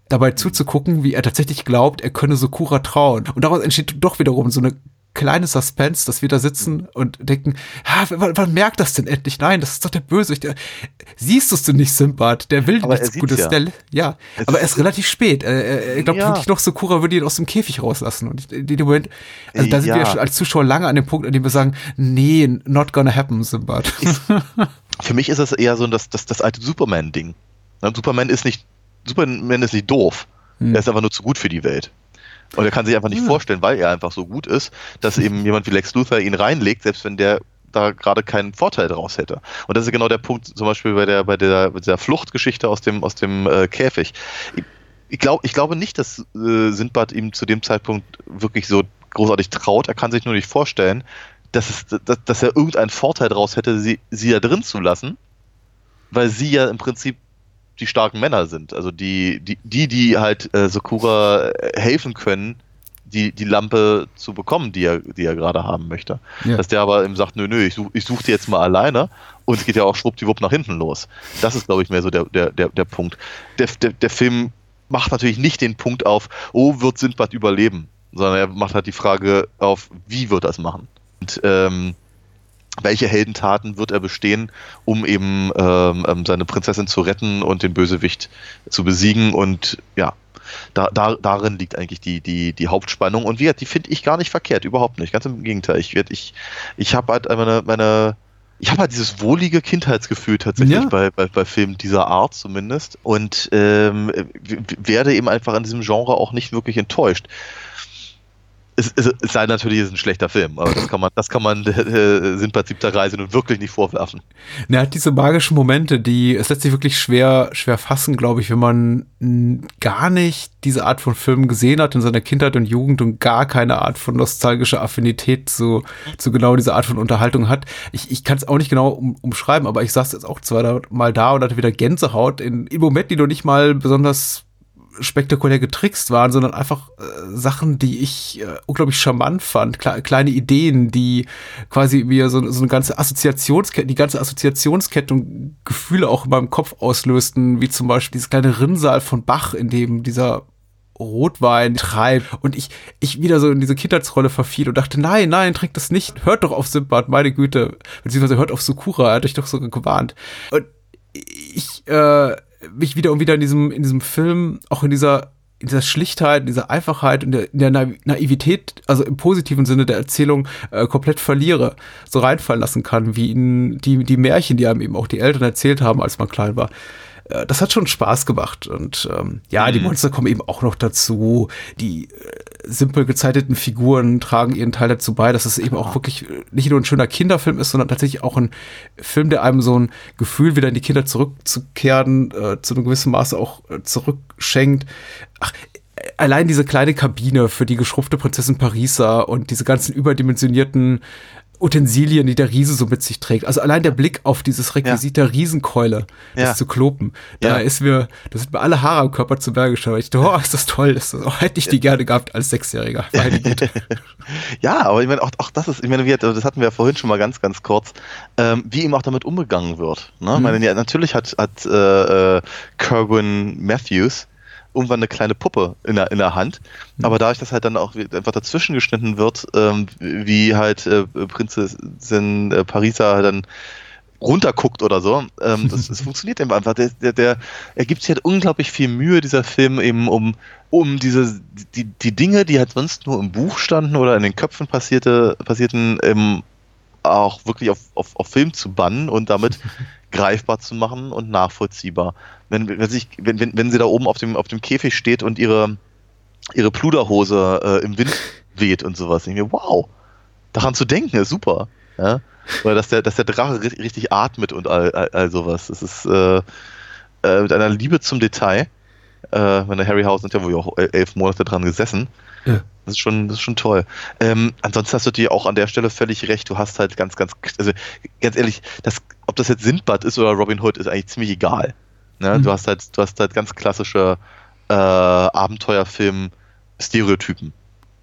dabei zuzugucken, wie er tatsächlich glaubt, er könne Sokura trauen. Und daraus entsteht doch wiederum so eine kleine Suspense, dass wir da sitzen und denken, wann, wann merkt das denn endlich? Nein, das ist doch der Böse. Der, siehst du es denn nicht, Simbad? Der will aber nichts Gutes. Ja, der, ja. aber er ist relativ spät. Er, er glaubt ja. wirklich noch, Sakura würde ihn aus dem Käfig rauslassen. Und in dem Moment, also da sind ja. wir schon als Zuschauer lange an dem Punkt, an dem wir sagen, nee, not gonna happen, Simbad. *laughs* Für mich ist das eher so das, das, das alte Superman-Ding. Superman ist nicht, Superman ist nicht doof. Hm. Er ist einfach nur zu gut für die Welt. Und er kann sich einfach nicht ja. vorstellen, weil er einfach so gut ist, dass eben *laughs* jemand wie Lex Luthor ihn reinlegt, selbst wenn der da gerade keinen Vorteil draus hätte. Und das ist genau der Punkt, zum Beispiel bei der, bei der, bei der Fluchtgeschichte aus dem, aus dem äh, Käfig. Ich, ich, glaub, ich glaube nicht, dass äh, Sindbad ihm zu dem Zeitpunkt wirklich so großartig traut. Er kann sich nur nicht vorstellen, dass, es, dass, dass er irgendeinen Vorteil draus hätte, sie, sie da drin zu lassen, weil sie ja im Prinzip die starken Männer sind. Also die, die, die, die halt äh, Sakura äh, helfen können, die, die Lampe zu bekommen, die er, die er gerade haben möchte. Ja. Dass der aber ihm sagt, nö, nö, ich suche ich such die jetzt mal alleine und es geht ja auch schwuppdiwupp nach hinten los. Das ist, glaube ich, mehr so der, der, der, der Punkt. Der, der, der Film macht natürlich nicht den Punkt auf, oh, wird Sindbad überleben, sondern er macht halt die Frage auf, wie wird er es machen? Und ähm, welche Heldentaten wird er bestehen, um eben ähm, ähm, seine Prinzessin zu retten und den Bösewicht zu besiegen und ja, da, da, darin liegt eigentlich die, die, die Hauptspannung. Und wie die finde ich gar nicht verkehrt, überhaupt nicht. Ganz im Gegenteil. Ich, werd- ich, ich habe halt meine, meine ich habe halt dieses wohlige Kindheitsgefühl tatsächlich Ja. bei, bei, bei Filmen dieser Art zumindest und ähm, werde eben einfach an diesem Genre auch nicht wirklich enttäuscht. Es, es, es sei natürlich es ist ein schlechter Film, aber das kann man, das kann man *laughs* äh, Sindbad siebter Reise nun wirklich nicht vorwerfen. Er hat diese magischen Momente, die es lässt sich wirklich schwer, schwer fassen, glaube ich, wenn man gar nicht diese Art von Filmen gesehen hat in seiner Kindheit und Jugend und gar keine Art von nostalgischer Affinität zu, zu genau dieser Art von Unterhaltung hat. Ich, ich kann es auch nicht genau um, umschreiben, aber ich saß jetzt auch zweimal da und hatte wieder Gänsehaut in, in Momenten, die noch nicht mal besonders spektakulär getrickst waren, sondern einfach äh, Sachen, die ich äh, unglaublich charmant fand, Kle kleine Ideen, die quasi mir so, so eine ganze Assoziationskette, die ganze Assoziationskette und Gefühle auch in meinem Kopf auslösten, wie zum Beispiel dieses kleine Rinnsal von Bach, in dem dieser Rotwein treibt. Und ich, ich wieder so in diese Kindheitsrolle verfiel und dachte, nein, nein, trinkt das nicht, hört doch auf Simbad, meine Güte, beziehungsweise hört auf Sukura, er hat euch doch so gewarnt. Und ich äh, mich wieder und wieder in diesem, in diesem Film, auch in dieser, in dieser Schlichtheit, in dieser Einfachheit und der, in der Naiv- Naivität, also im positiven Sinne der Erzählung, äh, komplett verliere, so reinfallen lassen kann, wie in die, die Märchen, die einem eben auch die Eltern erzählt haben, als man klein war. Äh, Das hat schon Spaß gemacht. Und ähm, ja, die Monster kommen eben auch noch dazu. Die äh, simpel gezeichneten Figuren tragen ihren Teil dazu bei, dass es eben auch wirklich äh, nicht nur ein schöner Kinderfilm ist, sondern tatsächlich auch ein Film, der einem so ein Gefühl, wieder in die Kinder zurückzukehren, äh, zu einem gewissen Maße auch äh, zurückschenkt. Ach, allein diese kleine Kabine für die geschrumpfte Prinzessin Parisa und diese ganzen überdimensionierten Utensilien, die der Riese so mit sich trägt. Also allein der Blick auf dieses Requisit der Riesenkeule, das Ja. zu kloppen, da ist mir, das sind mir alle Haare am Körper zu Berge geschaut. Ich dachte, oh, ist das toll, das oh, *laughs* hätte ich die gerne gehabt als Sechsjähriger. *laughs* Ja, aber ich meine, auch, auch das ist, ich meine, wie, das hatten wir ja vorhin schon mal ganz, ganz kurz, ähm, wie ihm auch damit umgegangen wird. Ne? Ich meine, ja, natürlich hat, hat äh, äh, Kerwin Matthews irgendwann eine kleine Puppe in der, in der Hand, aber dadurch, dass halt dann auch einfach dazwischen geschnitten wird, ähm, wie halt äh, Prinzessin äh, Parisa dann runterguckt oder so. Ähm, das, *laughs* das funktioniert eben einfach. Der, der, der, er gibt sich halt unglaublich viel Mühe, dieser Film eben um, um diese, die, die Dinge, die halt sonst nur im Buch standen oder in den Köpfen passierte, passierten, ähm, auch wirklich auf, auf, auf Film zu bannen und damit *laughs* greifbar zu machen und nachvollziehbar. Wenn, wenn, sich, wenn, wenn, wenn sie da oben auf dem, auf dem Käfig steht und ihre, ihre Pluderhose äh, im Wind weht und sowas, ich mir, wow, daran zu denken ist super. Ja? Oder dass der, dass der Drache ri- richtig atmet und all, all, all sowas. Das ist äh, äh, mit einer Liebe zum Detail. Äh, meine Harryhausen hat ja wohl auch el- elf Monate dran gesessen. Ja. Das ist schon, das ist schon toll. Ähm, ansonsten hast du dir auch an der Stelle völlig recht. Du hast halt ganz, ganz, also ganz ehrlich, das, ob das jetzt Sindbad ist oder Robin Hood, ist eigentlich ziemlich egal. Ne? Mhm. Du hast halt, du hast halt ganz klassische äh, Abenteuerfilm-Stereotypen.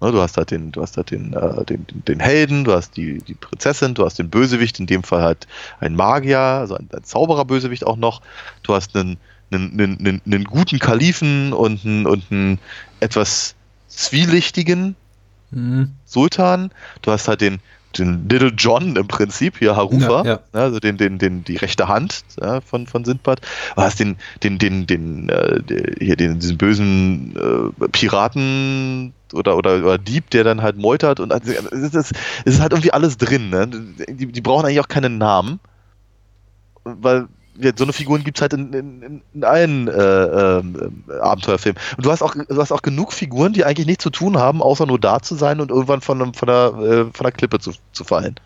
Ne? Du hast halt den, du hast halt den, äh, den, den, den Helden, du hast die, die Prinzessin, du hast den Bösewicht, in dem Fall halt ein Magier, also ein, ein Zauberer-Bösewicht auch noch. Du hast einen, einen, einen, einen, einen guten Kalifen und einen, und einen etwas zwielichtigen Mhm. Sultan. Du hast halt den, den Little John im Prinzip, hier Harufa, Ja, ja. ne, also den, den, den, die rechte Hand ja, von, von Sindbad. Du hast den, den, den, den, äh, hier den, diesen bösen äh, Piraten oder, oder, oder Dieb, der dann halt meutert und also, es ist, es ist halt irgendwie alles drin. Ne? Die, die brauchen eigentlich auch keinen Namen, weil so eine Figuren gibt es halt in, in, in allen äh, ähm, äh, Abenteuerfilmen. Und du hast, auch, du hast auch genug Figuren, die eigentlich nichts zu tun haben, außer nur da zu sein und irgendwann von, von, der, äh, von der Klippe zu, zu fallen. *laughs*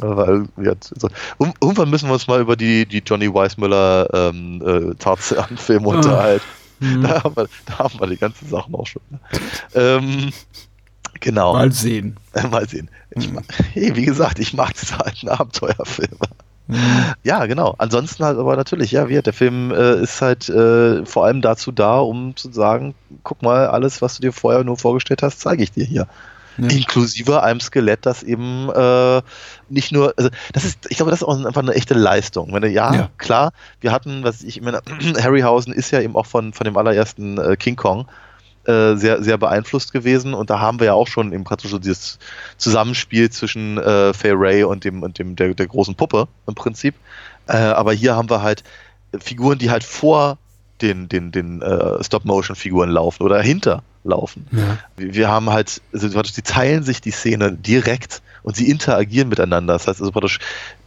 Äh, Weil, ja, so. Ir- Irgendwann müssen wir uns mal über die, die Johnny Weissmuller ähm, äh, Tarzan-Filme Ah. unterhalten. Mhm. Da, haben wir, da haben wir die ganzen Sachen auch schon. Ne? Ähm, genau. Mal sehen. Mal sehen. Ich *laughs* hey, wie gesagt, ich mag diese alten Abenteuerfilme. Ja, genau. Ansonsten halt aber natürlich, ja, wie, der Film äh, ist halt äh, vor allem dazu da, um zu sagen, guck mal, alles, was du dir vorher nur vorgestellt hast, zeige ich dir hier. Ja. Inklusive einem Skelett, das eben äh, nicht nur, also das ist, ich glaube, das ist auch einfach eine echte Leistung. Wenn ja, Ja. klar, wir hatten, was ich, ich meine, *clears throat* Harryhausen ist ja eben auch von, von dem allerersten äh, King Kong äh, sehr, sehr beeinflusst gewesen und da haben wir ja auch schon eben praktisch so dieses Zusammenspiel zwischen äh, Fay Ray und dem, und dem der, der großen Puppe im Prinzip. Äh, aber hier haben wir halt Figuren, die halt vor den, den, den äh, Stop-Motion-Figuren laufen oder hinterlaufen. Ja. Wir, wir haben halt, also praktisch, die teilen sich die Szene direkt und sie interagieren miteinander. Das heißt also praktisch,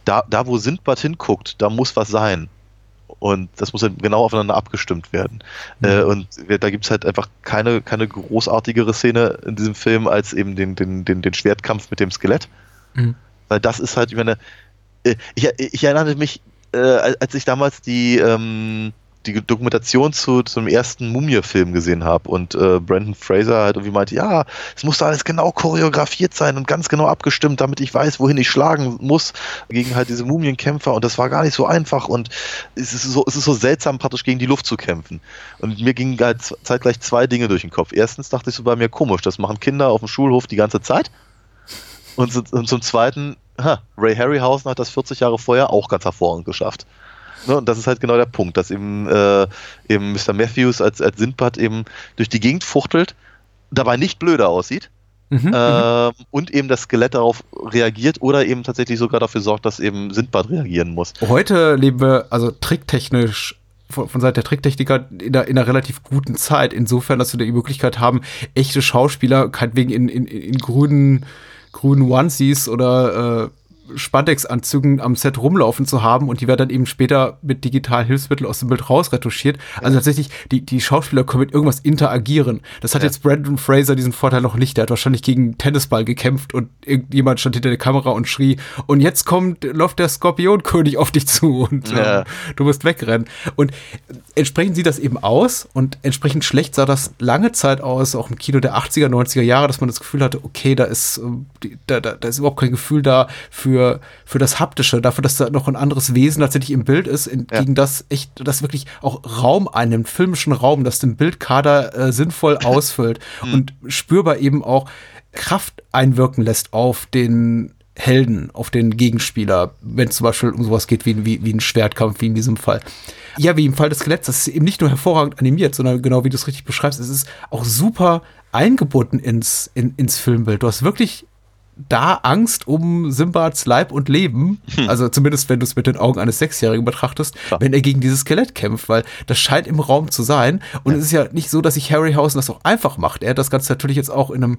da, da wo Sindbad hinguckt, da muss was sein. Und das muss halt genau aufeinander abgestimmt werden. Mhm. Äh, und da gibt's halt einfach keine, keine großartigere Szene in diesem Film als eben den, den, den, den Schwertkampf mit dem Skelett. Mhm. Weil das ist halt, ich meine, äh, ich, ich erinnere mich, äh, als ich damals die, ähm, die Dokumentation zu, zum ersten Mumie-Film gesehen habe und äh, Brandon Fraser halt irgendwie meinte, ja, es muss da alles genau choreografiert sein und ganz genau abgestimmt, damit ich weiß, wohin ich schlagen muss gegen halt diese Mumienkämpfer und das war gar nicht so einfach und es ist so, es ist so seltsam, praktisch gegen die Luft zu kämpfen. Und mir gingen halt zeitgleich zwei Dinge durch den Kopf. Erstens dachte ich so bei mir, komisch, das machen Kinder auf dem Schulhof die ganze Zeit. Und, und zum Zweiten, ha, Ray Harryhausen hat das 40 Jahre vorher auch ganz hervorragend geschafft. Ne, und das ist halt genau der Punkt, dass eben, äh, eben Mr. Matthews als, als Sindbad eben durch die Gegend fuchtelt, dabei nicht blöder aussieht Mhm. ähm, und eben das Skelett darauf reagiert oder eben tatsächlich sogar dafür sorgt, dass eben Sindbad reagieren muss. Heute leben wir also tricktechnisch von, von Seite der Tricktechniker in einer, in einer relativ guten Zeit. Insofern, dass wir die Möglichkeit haben, echte Schauspieler, wegen in, in, in grünen, grünen Onesies oder äh, Spandex-Anzügen am Set rumlaufen zu haben und die werden dann eben später mit digitalen Hilfsmitteln aus dem Bild rausretuschiert. Also tatsächlich, die, die Schauspieler können mit irgendwas interagieren. Das hat Ja. jetzt Brandon Fraser diesen Vorteil noch nicht. Der hat wahrscheinlich gegen einen Tennisball gekämpft und irgendjemand stand hinter der Kamera und schrie, und jetzt kommt, läuft der Skorpionkönig auf dich zu und Ja. ähm, du musst wegrennen. Und entsprechend sieht das eben aus und entsprechend schlecht sah das lange Zeit aus, auch im Kino der 80er, 90er Jahre, dass man das Gefühl hatte, okay, da ist, ähm, da, da, da ist überhaupt kein Gefühl da für, für das Haptische, dafür, dass da noch ein anderes Wesen tatsächlich im Bild ist, in, Ja. gegen das echt, das wirklich auch Raum einnimmt, filmischen Raum, das den Bildkader äh, sinnvoll *laughs* ausfüllt und spürbar eben auch Kraft einwirken lässt auf den Helden, auf den Gegenspieler, wenn es zum Beispiel um sowas geht wie, wie, wie ein Schwertkampf, wie in diesem Fall. Ja, wie im Fall des Skeletts, das ist eben nicht nur hervorragend animiert, sondern genau wie du es richtig beschreibst, es ist auch super eingebunden ins, in, ins Filmbild. Du hast wirklich da Angst um Simbads Leib und Leben, also zumindest wenn du es mit den Augen eines Sechsjährigen betrachtest, Klar. wenn er gegen dieses Skelett kämpft, weil das scheint im Raum zu sein. Und es ist ja nicht so, dass sich Harryhausen das auch einfach macht. Er hat das Ganze natürlich jetzt auch in einem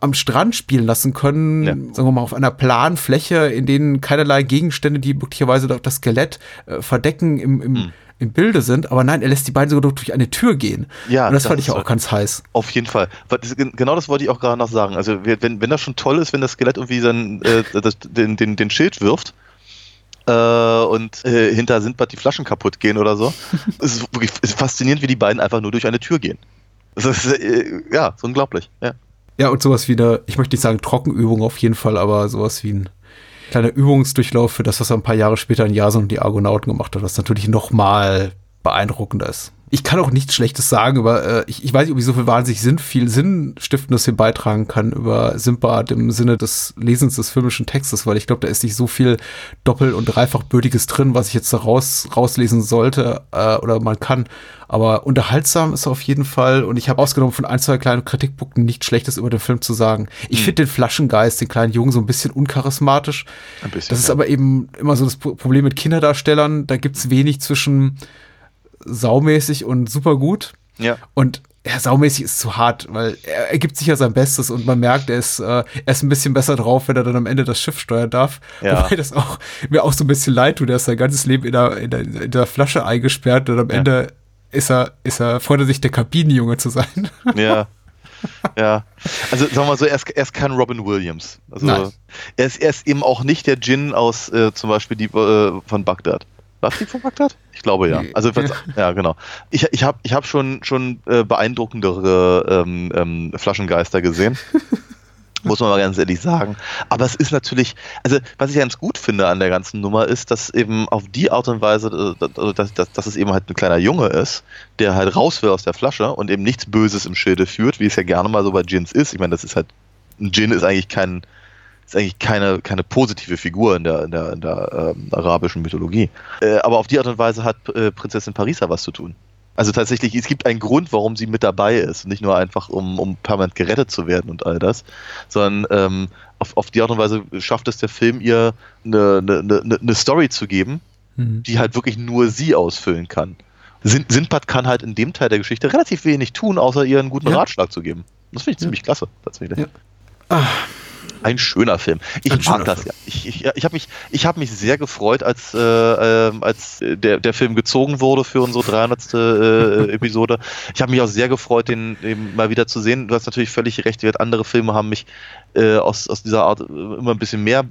am Strand spielen lassen können, Ja. sagen wir mal, auf einer planen Fläche, in denen keinerlei Gegenstände, die möglicherweise doch das Skelett äh, verdecken, im, im, Hm. Im Bilde sind. Aber nein, er lässt die beiden sogar durch eine Tür gehen. Ja, Und das, das fand ich auch ganz heiß. Auf jeden Fall. Genau das wollte ich auch gerade noch sagen. Also wenn, wenn das schon toll ist, wenn das Skelett irgendwie sein, äh, *laughs* das, den, den, den Schild wirft äh, und äh, hinter Sindbad die Flaschen kaputt gehen oder so, *laughs* es ist wirklich es ist faszinierend, wie die beiden einfach nur durch eine Tür gehen. Das ist, äh, ja, ist unglaublich. Ja. Ja, und sowas wie eine, ich möchte nicht sagen Trockenübung auf jeden Fall, aber sowas wie ein kleiner Übungsdurchlauf für das, was er ein paar Jahre später in Jason und die Argonauten gemacht hat, was natürlich noch mal beeindruckender ist. Ich kann auch nichts Schlechtes sagen über, äh, ich, ich weiß nicht, ob ich so viel wahnsinnig Sinn, viel Sinnstiftendes hier beitragen kann über Simbad im Sinne des Lesens des filmischen Textes, weil ich glaube, da ist nicht so viel doppel- und dreifachbötiges drin, was ich jetzt da raus, rauslesen sollte äh, oder man kann. Aber unterhaltsam ist er auf jeden Fall und ich habe ausgenommen von ein, zwei kleinen Kritikpunkten nichts Schlechtes über den Film zu sagen. Ich finde den Flaschengeist, den kleinen Jungen, so ein bisschen uncharismatisch. Ein bisschen. Das ist ja. aber eben immer so das Pro- Problem mit Kinderdarstellern. Da gibt's wenig zwischen saumäßig und super gut. ja. Und ja, saumäßig ist zu hart, weil er, er gibt sicher sein Bestes und man merkt, er ist, äh, er ist ein bisschen besser drauf, wenn er dann am Ende das Schiff steuern darf. Ja. Wobei das auch mir auch so ein bisschen leid tut, er ist sein ganzes Leben in der, in der, in der Flasche eingesperrt und am Ja. Ende ist er, ist er, freut er sich, der Kabinenjunge zu sein. *laughs* Ja. Ja. Also sagen wir mal so, er ist, er ist kein Robin Williams. Also Nein. er ist, er ist eben auch nicht der Djinn aus äh, zum Beispiel die äh, von Bagdad. War es die von Bagdad? Ich glaube ja. Also *laughs* Ja. genau. Ich, ich habe ich hab schon, schon äh, beeindruckendere ähm, ähm, Flaschengeister gesehen. *laughs* Muss man mal ganz ehrlich sagen. Aber es ist natürlich, also was ich ganz gut finde an der ganzen Nummer ist, dass eben auf die Art und Weise, äh, dass, dass, dass, dass es eben halt ein kleiner Junge ist, der halt raus will aus der Flasche und eben nichts Böses im Schilde führt, wie es ja gerne mal so bei Djinns ist. Ich meine, das ist halt, ein Djinn ist eigentlich kein, ist eigentlich keine, keine positive Figur in der, in der, in der ähm, arabischen Mythologie. Äh, aber auf die Art und Weise hat äh, Prinzessin Parisa was zu tun. Also tatsächlich, es gibt einen Grund, warum sie mit dabei ist. Nicht nur einfach, um, um permanent gerettet zu werden und all das, sondern ähm, auf, auf die Art und Weise schafft es der Film ihr eine, eine, eine, eine Story zu geben, Mhm. die halt wirklich nur sie ausfüllen kann. Sin Sindbad kann halt in dem Teil der Geschichte relativ wenig tun, außer ihr einen guten Ja. Ratschlag zu geben. Das finde ich ziemlich klasse, tatsächlich. Ja. Ah. Ein schöner Film. Ich Ein mag das Film. ja. Ich, ich, ich habe mich, ich hab mich sehr gefreut, als, äh, ähm, als der, der Film gezogen wurde für unsere 300. Äh, Episode. Ich habe mich auch sehr gefreut, den eben mal wieder zu sehen. Du hast natürlich völlig recht, andere Filme haben mich äh, aus, aus dieser Art äh, immer ein bisschen mehr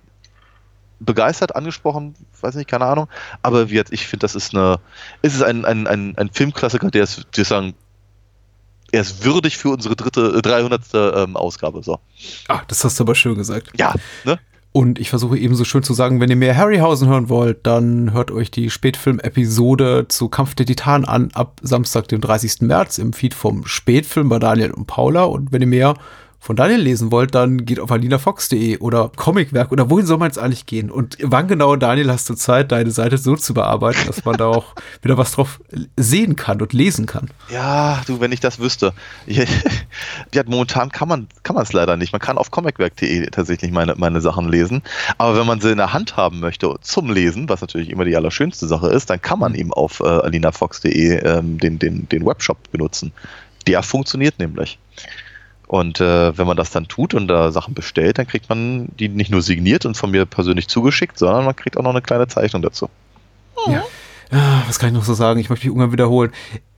begeistert angesprochen, weiß nicht, keine Ahnung. Aber wie jetzt, ich finde, das ist eine, es ist ein, ein, ein, ein Filmklassiker, der ist, ist sagen, er ist würdig für unsere dritte, äh, 300. Ähm, Ausgabe. So. Ah, das hast du aber schön gesagt. Ja, ne? Und ich versuche ebenso schön zu sagen, wenn ihr mehr Harryhausen hören wollt, dann hört euch die Spätfilm-Episode zu Kampf der Titanen an, ab Samstag, dem 30. März im Feed vom Spätfilm bei Daniel und Paula. Und wenn ihr mehr von Daniel lesen wollt, dann geht auf alinafox.de oder Comicwerk oder wohin soll man jetzt eigentlich gehen? Und wann genau, Daniel, hast du Zeit, deine Seite so zu bearbeiten, dass man da auch *laughs* wieder was drauf sehen kann und lesen kann? Ja, du, wenn ich das wüsste. *laughs* ja, momentan kann man kann man es leider nicht. Man kann auf comicwerk.de tatsächlich meine, meine Sachen lesen. Aber wenn man sie in der Hand haben möchte zum Lesen, was natürlich immer die allerschönste Sache ist, dann kann man eben auf äh, alinafox.de ähm, den, den, den Webshop benutzen. Der funktioniert nämlich. Und äh, wenn man das dann tut und da Sachen bestellt, dann kriegt man die nicht nur signiert und von mir persönlich zugeschickt, sondern man kriegt auch noch eine kleine Zeichnung dazu. Ah, was kann ich noch so sagen? Ich möchte mich irgendwann wiederholen.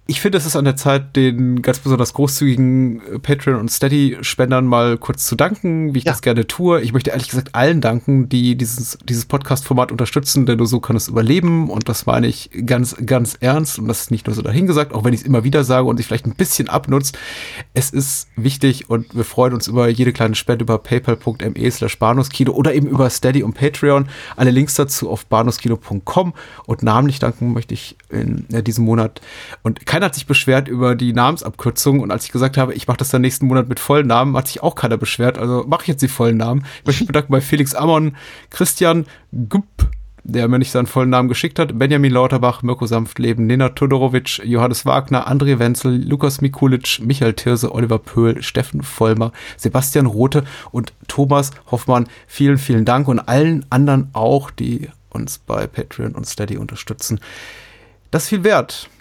Ich finde, es ist an der Zeit, den ganz besonders großzügigen äh, Patreon- und Steady-Spendern mal kurz zu danken, wie ich Ja. das gerne tue. Ich möchte ehrlich gesagt allen danken, die dieses, dieses Podcast-Format unterstützen, denn nur so kann es überleben. Und das meine ich ganz, ganz ernst. Und das ist nicht nur so dahingesagt, auch wenn ich es immer wieder sage und sich vielleicht ein bisschen abnutzt. Es ist wichtig und wir freuen uns über jede kleine Spende über paypal.me slash bahnhofskino oder eben über Steady und Patreon. Alle Links dazu auf bahnhofskino.com und namentlich danken möchte ich in äh, diesem Monat. Und keiner hat sich beschwert über die Namensabkürzung und als ich gesagt habe, ich mache das dann nächsten Monat mit vollen Namen, hat sich auch keiner beschwert. Also mache ich jetzt die vollen Namen. Ich möchte mich *laughs* bedanken bei Felix Ammon, Christian Güpp, der mir nicht seinen vollen Namen geschickt hat, Benjamin Lauterbach, Mirko Sanftleben, Nena Todorovic, Johannes Wagner, André Wenzel, Lukas Mikulic, Michael Tirse, Oliver Pöhl, Steffen Vollmer, Sebastian Rothe und Thomas Hoffmann. Vielen, vielen Dank und allen anderen auch, die uns bei Patreon und Steady unterstützen. Das ist viel wert.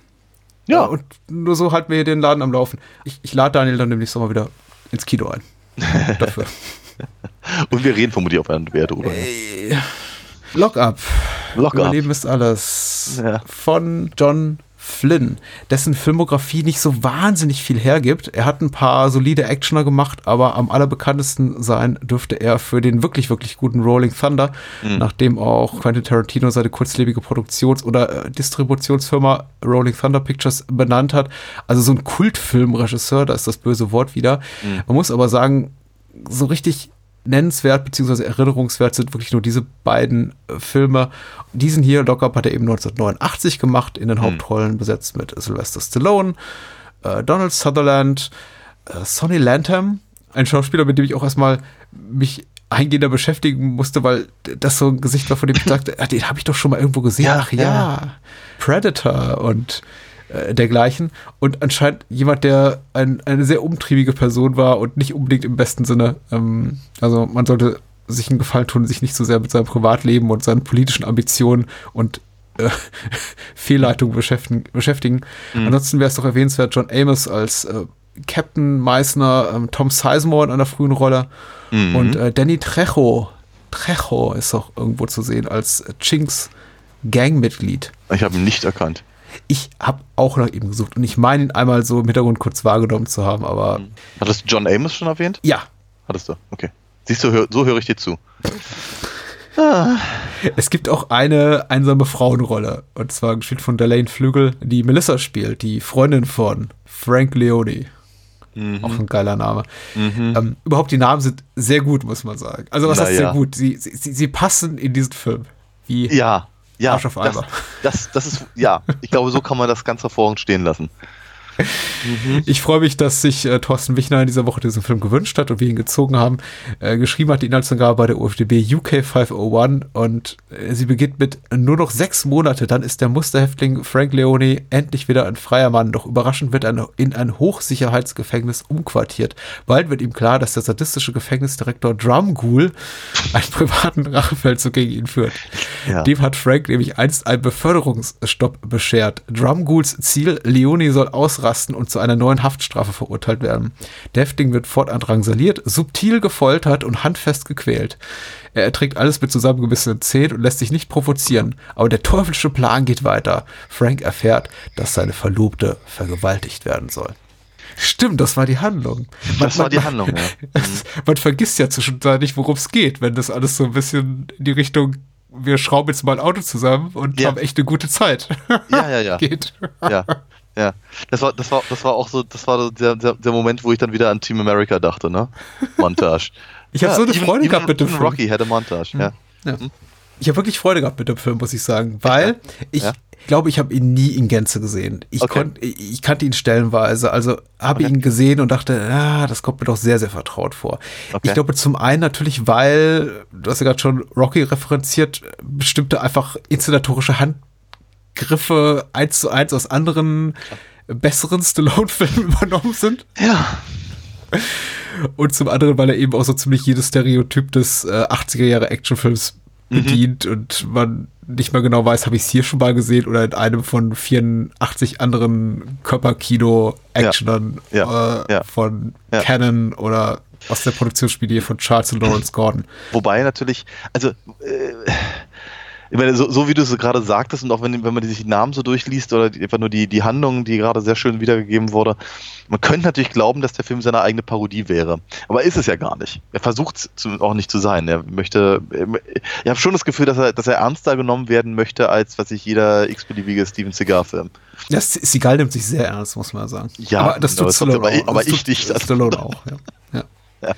Ja. Und nur so halten wir hier den Laden am Laufen. Ich, ich lade Daniel dann demnächst mal wieder ins Kino ein. *laughs* Dafür. Und wir reden vermutlich auf einen Wert, oder? Lock up. Lock up. Überleben ist alles. Ja. Von John Flynn, dessen Filmografie nicht so wahnsinnig viel hergibt. Er hat ein paar solide Actioner gemacht, aber am allerbekanntesten sein dürfte er für den wirklich, wirklich guten Rolling Thunder, nachdem auch Quentin Tarantino seine kurzlebige Produktions- oder äh, Distributionsfirma Rolling Thunder Pictures benannt hat. Also so ein Kultfilmregisseur, da ist das böse Wort wieder. Man muss aber sagen, so richtig nennenswert bzw. erinnerungswert sind wirklich nur diese beiden äh, Filme. Diesen hier, Lockup, hat er eben 1989 gemacht, in den Hauptrollen besetzt mit Sylvester Stallone, äh, Donald Sutherland, äh, Sonny Lantham, ein Schauspieler, mit dem ich auch erstmal mich eingehender beschäftigen musste, weil das so ein Gesicht war, von dem ich *laughs* dachte, ah, den habe ich doch schon mal irgendwo gesehen. Ja, Ach ja, ja. Predator und äh, dergleichen. Und anscheinend jemand, der ein, eine sehr umtriebige Person war und nicht unbedingt im besten Sinne. Ähm, also man sollte sich einen Gefallen tun, sich nicht so sehr mit seinem Privatleben und seinen politischen Ambitionen und äh, *laughs* Fehlleitungen beschäftigen. beschäftigen. Ansonsten wäre es doch erwähnenswert, John Amos als äh, Captain Meissner, ähm, Tom Sizemore in einer frühen Rolle und äh, Danny Trejo. Trejo ist auch irgendwo zu sehen als Chinks Gangmitglied. Ich habe ihn nicht erkannt. Ich habe auch nach ihm gesucht und ich meine ihn einmal so im Hintergrund kurz wahrgenommen zu haben, aber Hattest du John Amos schon erwähnt? ja, Hattest du? Okay. Siehst du, hör, so höre ich dir zu. *laughs* es gibt auch eine einsame Frauenrolle und zwar gespielt von Delaine Flügel, die Melissa spielt, die Freundin von Frank Leone. Auch ein geiler Name. Ähm, überhaupt die Namen sind sehr gut, muss man sagen. Also was Na heißt sehr ja. gut? Sie, sie, sie sie passen in diesen Film. Wie Ja, ja. Arsch auf das, das, das ist, ja, ich glaube, so kann man das ganz hervorragend stehen lassen. Ich freue mich, dass sich äh, Thorsten Wichner in dieser Woche diesen Film gewünscht hat und wir ihn gezogen haben. Äh, geschrieben hat die Inhaltsangabe bei der UFDB UK 501 und äh, sie beginnt mit nur noch sechs Monate, dann ist der Musterhäftling Frank Leone endlich wieder ein freier Mann, doch überraschend wird er in ein Hochsicherheitsgefängnis umquartiert. Bald wird ihm klar, dass der sadistische Gefängnisdirektor Drumgool einen privaten Rachefeldzug gegen ihn führt. Ja. Dem hat Frank nämlich einst einen Beförderungsstopp beschert. Drumgools Ziel, Leone soll ausrasten und zu einer neuen Haftstrafe verurteilt werden. Der Häftling wird fortan drangsaliert, subtil gefoltert und handfest gequält. Er erträgt alles mit zusammengebissenen Zähnen und lässt sich nicht provozieren. Aber der teuflische Plan geht weiter. Frank erfährt, dass seine Verlobte vergewaltigt werden soll. Stimmt, das war die Handlung. Das war die Handlung, ja. *laughs* Man vergisst ja zwischenzeitlich, worum es geht, wenn das alles so ein bisschen in die Richtung, wir schrauben jetzt mal ein Auto zusammen und Ja. haben echt eine gute Zeit. Ja, ja, ja. *laughs* geht. Ja, ja. Das war, das war, das war auch so, das war der, der, der Moment, wo ich dann wieder an Team America dachte, ne? *laughs* Montage. Ich habe so eine Freude even- gehabt mit dem Film. Rocky a Montage, ja. Ja. Ich habe wirklich Freude gehabt mit dem Film, muss ich sagen, weil ich Ja. glaube, ich habe ihn nie in Gänze gesehen. Ich, Okay. konnt, ich, ich kannte ihn stellenweise, also habe Okay. ihn gesehen und dachte, ah, das kommt mir doch sehr, sehr vertraut vor. Okay. Ich glaube zum einen natürlich, weil, du hast ja gerade schon Rocky referenziert, bestimmte einfach inszenatorische Handgriffe eins zu eins aus anderen besseren Stallone-Filmen *laughs* übernommen sind. Ja. Und zum anderen, weil er eben auch so ziemlich jedes Stereotyp des äh, 80er Jahre Actionfilms Mhm. bedient und man nicht mehr genau weiß, habe ich es hier schon mal gesehen oder in einem von 84 anderen Körperkino-Actionern Ja. äh, Ja. von Ja. Canon oder aus der Produktionsspiele von Charles und Lawrence Gordon. Wobei natürlich, also, äh, ich meine, so, so wie du es gerade sagtest und auch wenn, wenn man sich die Namen so durchliest oder die, einfach nur die, die Handlung, die gerade sehr schön wiedergegeben wurde, man könnte natürlich glauben, dass der Film seine eigene Parodie wäre. Aber ist es ja gar nicht. Er versucht es auch nicht zu sein. Er möchte, ich habe schon das Gefühl, dass er, dass er ernster genommen werden möchte, als was sich jeder x-beliebige Steven Seagal-Film. Ja, Seagal nimmt sich sehr ernst, muss man sagen. Ja, aber das genau, tut Stallone aber- auch. aber Das ich tut nicht. Stallone auch, ja. ja.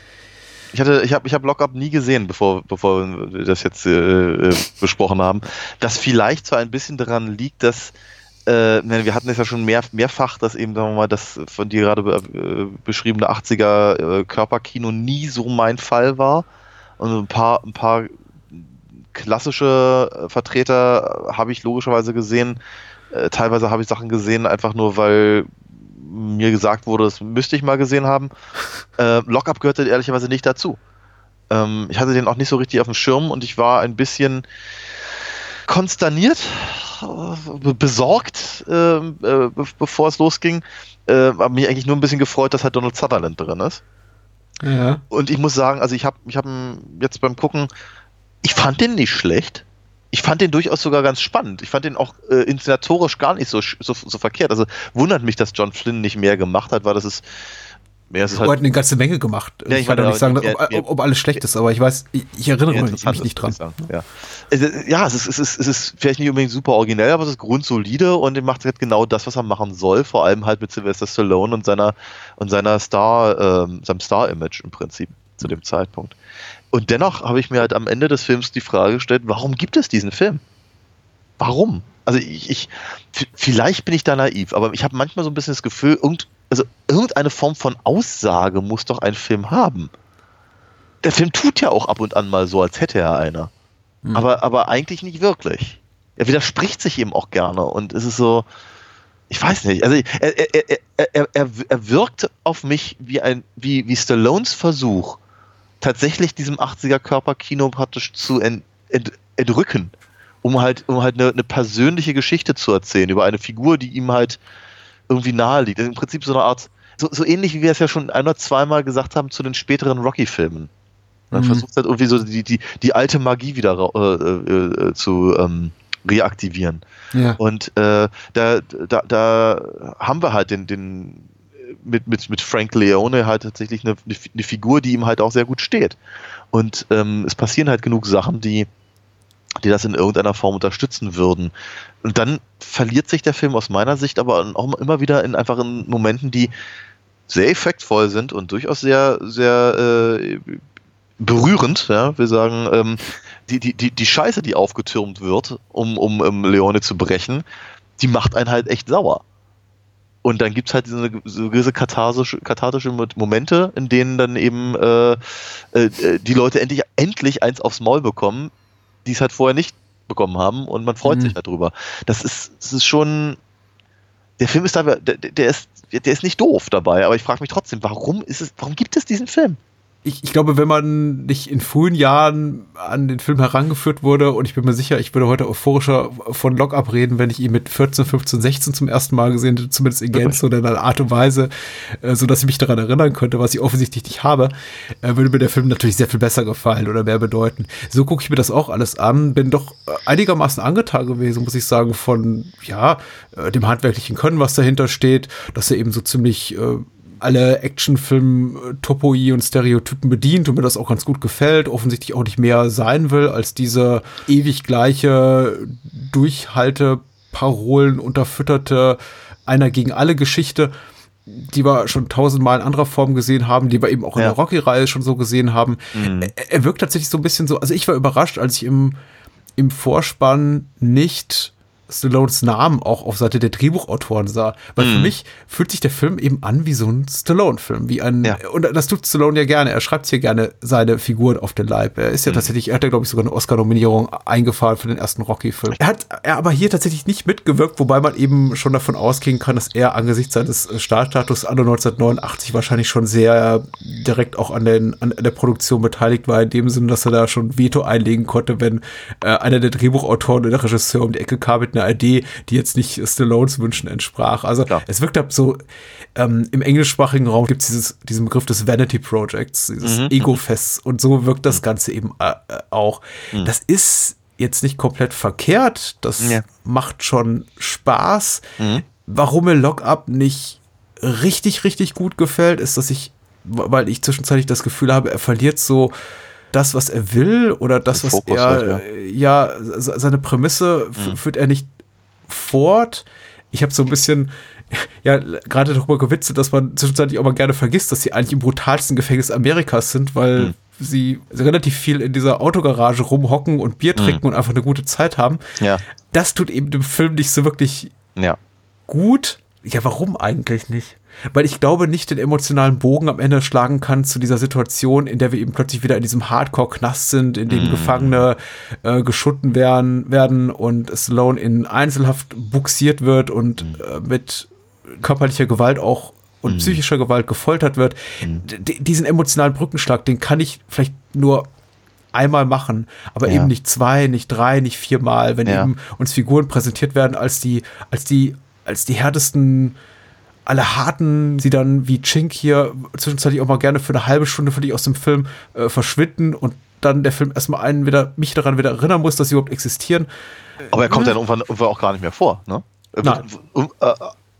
Ich hatte, ich habe, ich habe Lockup nie gesehen, bevor, bevor wir das jetzt äh, äh, besprochen haben. Das vielleicht zwar ein bisschen daran liegt, dass äh, wir hatten es ja schon mehr, mehrfach, dass eben, sagen wir mal, das von dir gerade äh, beschriebene 80er äh, Körperkino nie so mein Fall war. Und ein paar, ein paar klassische äh, Vertreter habe ich logischerweise gesehen. Teilweise habe ich Sachen gesehen, einfach nur weil mir gesagt wurde, das müsste ich mal gesehen haben. *laughs* Äh, Lockup gehörte ehrlicherweise nicht dazu. Ähm, ich hatte den auch nicht so richtig auf dem Schirm und ich war ein bisschen konsterniert, äh, besorgt, äh, äh, be- bevor es losging. Äh, habe mich eigentlich nur ein bisschen gefreut, dass halt Donald Sutherland drin ist. ja. Und ich muss sagen, also ich habe ich hab ihn jetzt beim Gucken, ich fand den nicht schlecht. Ich fand den durchaus sogar ganz spannend. Ich fand den auch äh, inszenatorisch gar nicht so, so, so verkehrt. Also wundert mich, dass John Flynn nicht mehr gemacht hat, weil das ist. Ja, es ist hat halt eine ganze Menge gemacht. Ja, ich ich kann doch nicht sagen, ob, ja, ob, ob alles schlecht ist, aber ich weiß, ich, ich erinnere mich, mich nicht dran. Ja, es, ist- ja es, ist, es, ist, es ist vielleicht nicht unbedingt super originell, aber es ist grundsolide und er macht halt genau das, was er machen soll, vor allem halt mit Sylvester Stallone und seiner und seiner Star, ähm, seinem Star-Image im Prinzip zu dem Zeitpunkt. Und dennoch habe ich mir halt am Ende des Films die Frage gestellt, warum gibt es diesen Film? Warum? Also ich, ich vielleicht bin ich da naiv, aber ich habe manchmal so ein bisschen das Gefühl, irgend, also irgendeine Form von Aussage muss doch ein Film haben. Der Film tut ja auch ab und an mal so, als hätte er eine. Hm. Aber, aber eigentlich nicht wirklich. Er widerspricht sich eben auch gerne und es ist so, ich weiß nicht, also er, er, er, er, er, er wirkt auf mich wie ein, wie, wie Stallones Versuch, tatsächlich diesem 80er Körperkino praktisch zu ent, ent, entrücken, um halt, um halt eine, eine persönliche Geschichte zu erzählen über eine Figur, die ihm halt irgendwie nahe liegt. Also Im Prinzip so eine Art, so, so ähnlich wie wir es ja schon ein oder zweimal gesagt haben zu den späteren Rocky-Filmen. Man Mhm. versucht halt irgendwie so die, die, die alte Magie wieder äh, äh, äh, zu ähm, reaktivieren. Ja. Und äh, da, da, da haben wir halt den, den mit, mit, mit Frank Leone halt tatsächlich eine, eine Figur, die ihm halt auch sehr gut steht. Und ähm, es passieren halt genug Sachen, die, die das in irgendeiner Form unterstützen würden. Und dann verliert sich der Film aus meiner Sicht aber auch immer wieder in einfachen Momenten, die sehr effektvoll sind und durchaus sehr, sehr äh, berührend, ja, wir sagen, ähm, die, die, die, die Scheiße, die aufgetürmt wird, um, um, um Leone zu brechen, die macht einen halt echt sauer. Und dann gibt's halt diese, so gewisse katharsische, kathartische Momente, in denen dann eben äh, äh, die Leute endlich, endlich eins aufs Maul bekommen, die es halt vorher nicht bekommen haben und man freut Mhm. sich darüber. Das ist, das ist schon. Der Film ist da, der, der ist, der ist nicht doof dabei, aber ich frage mich trotzdem, warum ist es, warum gibt es diesen Film? Ich, ich glaube, wenn man nicht in frühen Jahren an den Film herangeführt wurde, und ich bin mir sicher, ich würde heute euphorischer von Lock-Up reden, wenn ich ihn mit 14, 15, 16 zum ersten Mal gesehen hätte, zumindest in Gänze oder in einer Art und Weise, äh, so dass ich mich daran erinnern könnte, was ich offensichtlich nicht habe, äh, würde mir der Film natürlich sehr viel besser gefallen oder mehr bedeuten. So gucke ich mir das auch alles an, bin doch äh, einigermaßen angetan gewesen, muss ich sagen, von, ja, äh, dem handwerklichen Können, was dahinter steht, dass er eben so ziemlich äh, alle Actionfilm-Topoi und Stereotypen bedient und mir das auch ganz gut gefällt. Offensichtlich auch nicht mehr sein will als diese ewig gleiche Durchhalte-Parolen unterfütterte einer gegen alle Geschichte, die wir schon tausendmal in anderer Form gesehen haben, die wir eben auch in Ja. der Rocky-Reihe schon so gesehen haben. Mhm. Er, er wirkt tatsächlich so ein bisschen so, also ich war überrascht, als ich im, im Vorspann nicht Stallones Namen auch auf Seite der Drehbuchautoren sah. Weil für Mhm. mich fühlt sich der Film eben an wie so ein Stallone-Film. Wie ein, Ja. und das tut Stallone ja gerne. Er schreibt hier gerne seine Figuren auf den Leib. Er ist ja Mhm. tatsächlich, er hat ja, glaube ich, sogar eine Oscar-Nominierung eingefahren für den ersten Rocky-Film. Er hat er aber hier tatsächlich nicht mitgewirkt, wobei man eben schon davon ausgehen kann, dass er angesichts seines Startstatus anno 1989 wahrscheinlich schon sehr direkt auch an, den, an der Produktion beteiligt war, in dem Sinne, dass er da schon Veto einlegen konnte, wenn äh, einer der Drehbuchautoren oder der Regisseur um die Ecke kam mit einer Idee, die jetzt nicht Stallones Wünschen entsprach. Also Klar. es wirkt ab so, ähm, im englischsprachigen Raum gibt es diesen Begriff des Vanity Projects, dieses Mhm. Ego-Fests und so wirkt das Ganze eben äh, äh, auch. Das ist jetzt nicht komplett verkehrt, das Ja. macht schon Spaß. Mhm. Warum mir Lockup nicht richtig, richtig gut gefällt, ist, dass ich, weil ich zwischenzeitlich das Gefühl habe, er verliert so das, was er will oder das, was Fokus er, halt, ja, se- seine Prämisse f- führt er nicht fort. Ich habe so ein bisschen, *laughs* ja, gerade darüber gewitzelt, dass man zwischenzeitlich auch mal gerne vergisst, dass sie eigentlich im brutalsten Gefängnis Amerikas sind, weil Hm. sie relativ viel in dieser Autogarage rumhocken und Bier trinken und einfach eine gute Zeit haben. Ja. Das tut eben dem Film nicht so wirklich Ja. gut. Ja, warum eigentlich nicht? Weil ich glaube nicht den emotionalen Bogen am Ende schlagen kann zu dieser Situation, in der wir eben plötzlich wieder in diesem Hardcore-Knast sind, in dem Gefangene äh, geschunden werden, werden und Sloan in Einzelhaft buxiert wird und äh, mit körperlicher Gewalt auch und psychischer Gewalt gefoltert wird. D diesen emotionalen Brückenschlag, den kann ich vielleicht nur einmal machen, aber Ja. eben nicht zwei, nicht drei, nicht viermal, wenn Ja. eben uns Figuren präsentiert werden als die, als die, als die härtesten, alle harten, sie dann wie Chink hier zwischenzeitlich auch mal gerne für eine halbe Stunde für dich aus dem Film äh, verschwinden und dann der Film erstmal einen wieder, mich daran wieder erinnern muss, dass sie überhaupt existieren. Aber er kommt dann irgendwann, irgendwann auch gar nicht mehr vor, ne? Um, äh,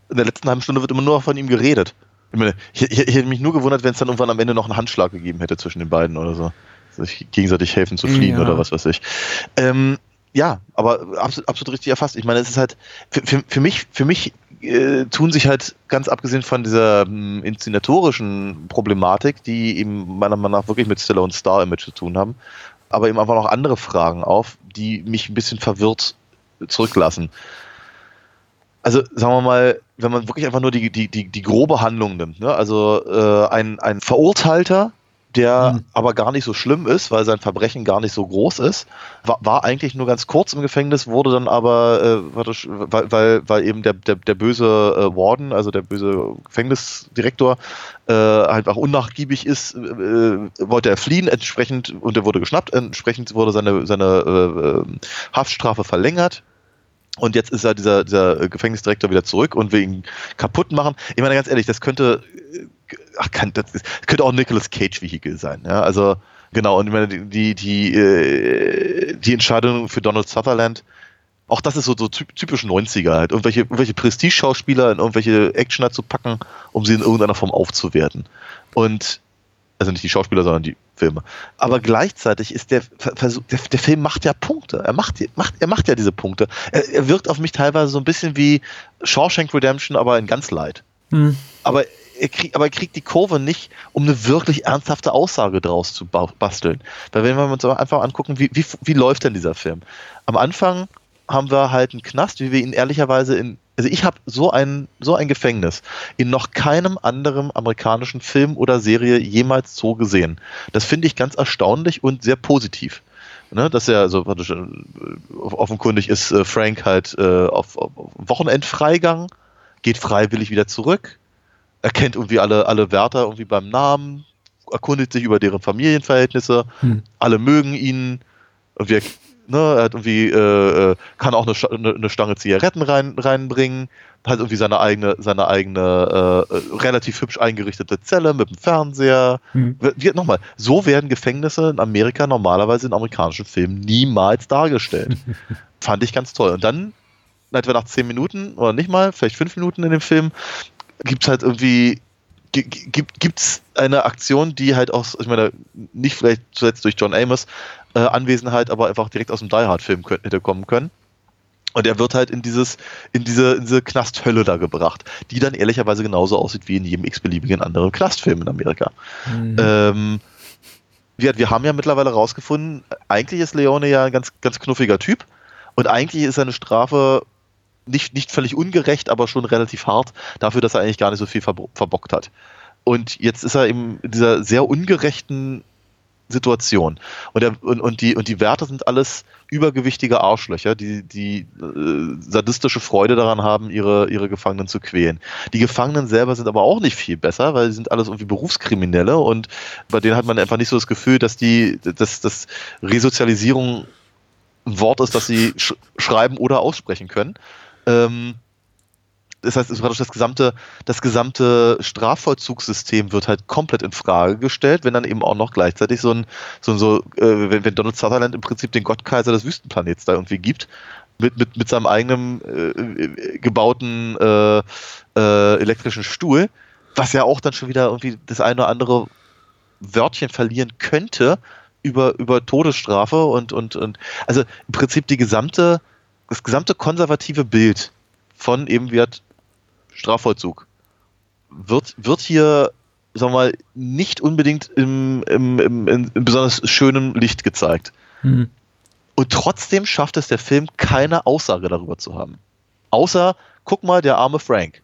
in der letzten halben Stunde wird immer nur von ihm geredet. Ich, meine, ich, ich, ich hätte mich nur gewundert, wenn es dann irgendwann am Ende noch einen Handschlag gegeben hätte zwischen den beiden oder so. Sich gegenseitig helfen zu fliehen Ja. oder was weiß ich. Ähm, ja, aber absolut, absolut richtig erfasst. Ich meine, es ist halt, für, für, für mich, für mich äh, tun sich halt, ganz abgesehen von dieser ähm, inszenatorischen Problematik, die eben meiner Meinung nach wirklich mit Stallone's Star-Image zu tun haben, aber eben einfach noch andere Fragen auf, die mich ein bisschen verwirrt zurücklassen. Also sagen wir mal, wenn man wirklich einfach nur die, die, die, die grobe Handlung nimmt, ne? also äh, ein, ein Verurteilter, der Mhm. aber gar nicht so schlimm ist, weil sein Verbrechen gar nicht so groß ist, war, war eigentlich nur ganz kurz im Gefängnis, wurde dann aber, äh, weil, weil, weil eben der, der, der böse äh, Warden, also der böse Gefängnisdirektor, äh, einfach unnachgiebig ist, äh, wollte er fliehen, entsprechend, und er wurde geschnappt, entsprechend wurde seine, seine äh, äh, Haftstrafe verlängert. Und jetzt ist er dieser, dieser Gefängnisdirektor wieder zurück und will ihn kaputt machen. Ich meine, ganz ehrlich, das könnte, äh, ach, kann, das könnte auch ein Nicolas Cage-Vehikel sein. Ja? Also, genau, und ich meine, die, die, äh, die Entscheidung für Donald Sutherland, auch das ist so, so typ- typisch 90er halt. Irgendwelche, irgendwelche Prestige-Schauspieler in irgendwelche Actioner zu packen, um sie in irgendeiner Form aufzuwerten. Und, also nicht die Schauspieler, sondern die Filme. Aber gleichzeitig ist der, der, der Film macht ja Punkte. Er macht, macht, er macht ja diese Punkte. Er, er wirkt auf mich teilweise so ein bisschen wie Shawshank Redemption, aber in ganz light. Hm. Aber er, krieg, aber er kriegt die Kurve nicht, um eine wirklich ernsthafte Aussage draus zu ba- basteln. Weil wenn wir uns einfach angucken, wie, wie, wie läuft denn dieser Film? Am Anfang haben wir halt einen Knast, wie wir ihn ehrlicherweise in Also ich habe so ein, so ein Gefängnis in noch keinem anderen amerikanischen Film oder Serie jemals so gesehen. Das finde ich ganz erstaunlich und sehr positiv. Ne, dass er also äh, offenkundig ist äh, Frank halt äh, auf, auf Wochenendfreigang, geht freiwillig wieder zurück, erkennt irgendwie alle, alle Wärter irgendwie beim Namen, erkundigt sich über deren Familienverhältnisse, Hm. alle mögen ihn, wir, ne, er hat irgendwie, äh, äh, kann auch eine, eine, Stange Zigaretten rein, reinbringen, hat irgendwie seine eigene, seine eigene äh, relativ hübsch eingerichtete Zelle mit dem Fernseher. Hm. Wir, nochmal, so werden Gefängnisse in Amerika normalerweise in amerikanischen Filmen niemals dargestellt. *laughs* Fand ich ganz toll. Und dann, etwa nach zehn Minuten oder nicht mal, vielleicht fünf Minuten in dem Film, gibt es halt irgendwie gi- gi- gibt gibt's eine Aktion, die halt aus, ich meine, nicht vielleicht zuletzt durch John Amos äh, Anwesenheit, aber einfach direkt aus dem Die Hard Film hätte kommen können. Und er wird halt in dieses, in diese, in diese Knasthölle da gebracht, die dann ehrlicherweise genauso aussieht wie in jedem x-beliebigen anderen Knastfilm in Amerika. Ähm, wir, wir haben ja mittlerweile rausgefunden, eigentlich ist Leone ja ein ganz, ganz knuffiger Typ und eigentlich ist seine Strafe nicht, nicht völlig ungerecht, aber schon relativ hart dafür, dass er eigentlich gar nicht so viel verbo- verbockt hat. Und jetzt ist er eben in dieser sehr ungerechten Situation. Und, er, und, und, die, und die Werte sind alles übergewichtige Arschlöcher, die, die äh, sadistische Freude daran haben, ihre, ihre Gefangenen zu quälen. Die Gefangenen selber sind aber auch nicht viel besser, weil sie sind alles irgendwie Berufskriminelle und bei denen hat man einfach nicht so das Gefühl, dass die, dass, dass Resozialisierung ein Wort ist, das sie sch schreiben oder aussprechen können. Ähm, das heißt, ist praktisch das gesamte, das gesamte Strafvollzugssystem wird halt komplett in Frage gestellt, wenn dann eben auch noch gleichzeitig so ein, so, ein- so äh, wenn, wenn Donald Sutherland im Prinzip den Gottkaiser des Wüstenplanets da irgendwie gibt, mit, mit, mit seinem eigenen äh, gebauten äh, äh, elektrischen Stuhl, was ja auch dann schon wieder irgendwie das eine oder andere Wörtchen verlieren könnte über, über Todesstrafe und, und, und also im Prinzip die gesamte, das gesamte konservative Bild von eben wird Strafvollzug wird, wird hier, sagen wir mal, nicht unbedingt im, im, im, in, in besonders schönem Licht gezeigt. Hm. Und trotzdem schafft es der Film, keine Aussage darüber zu haben. Außer, guck mal, der arme Frank.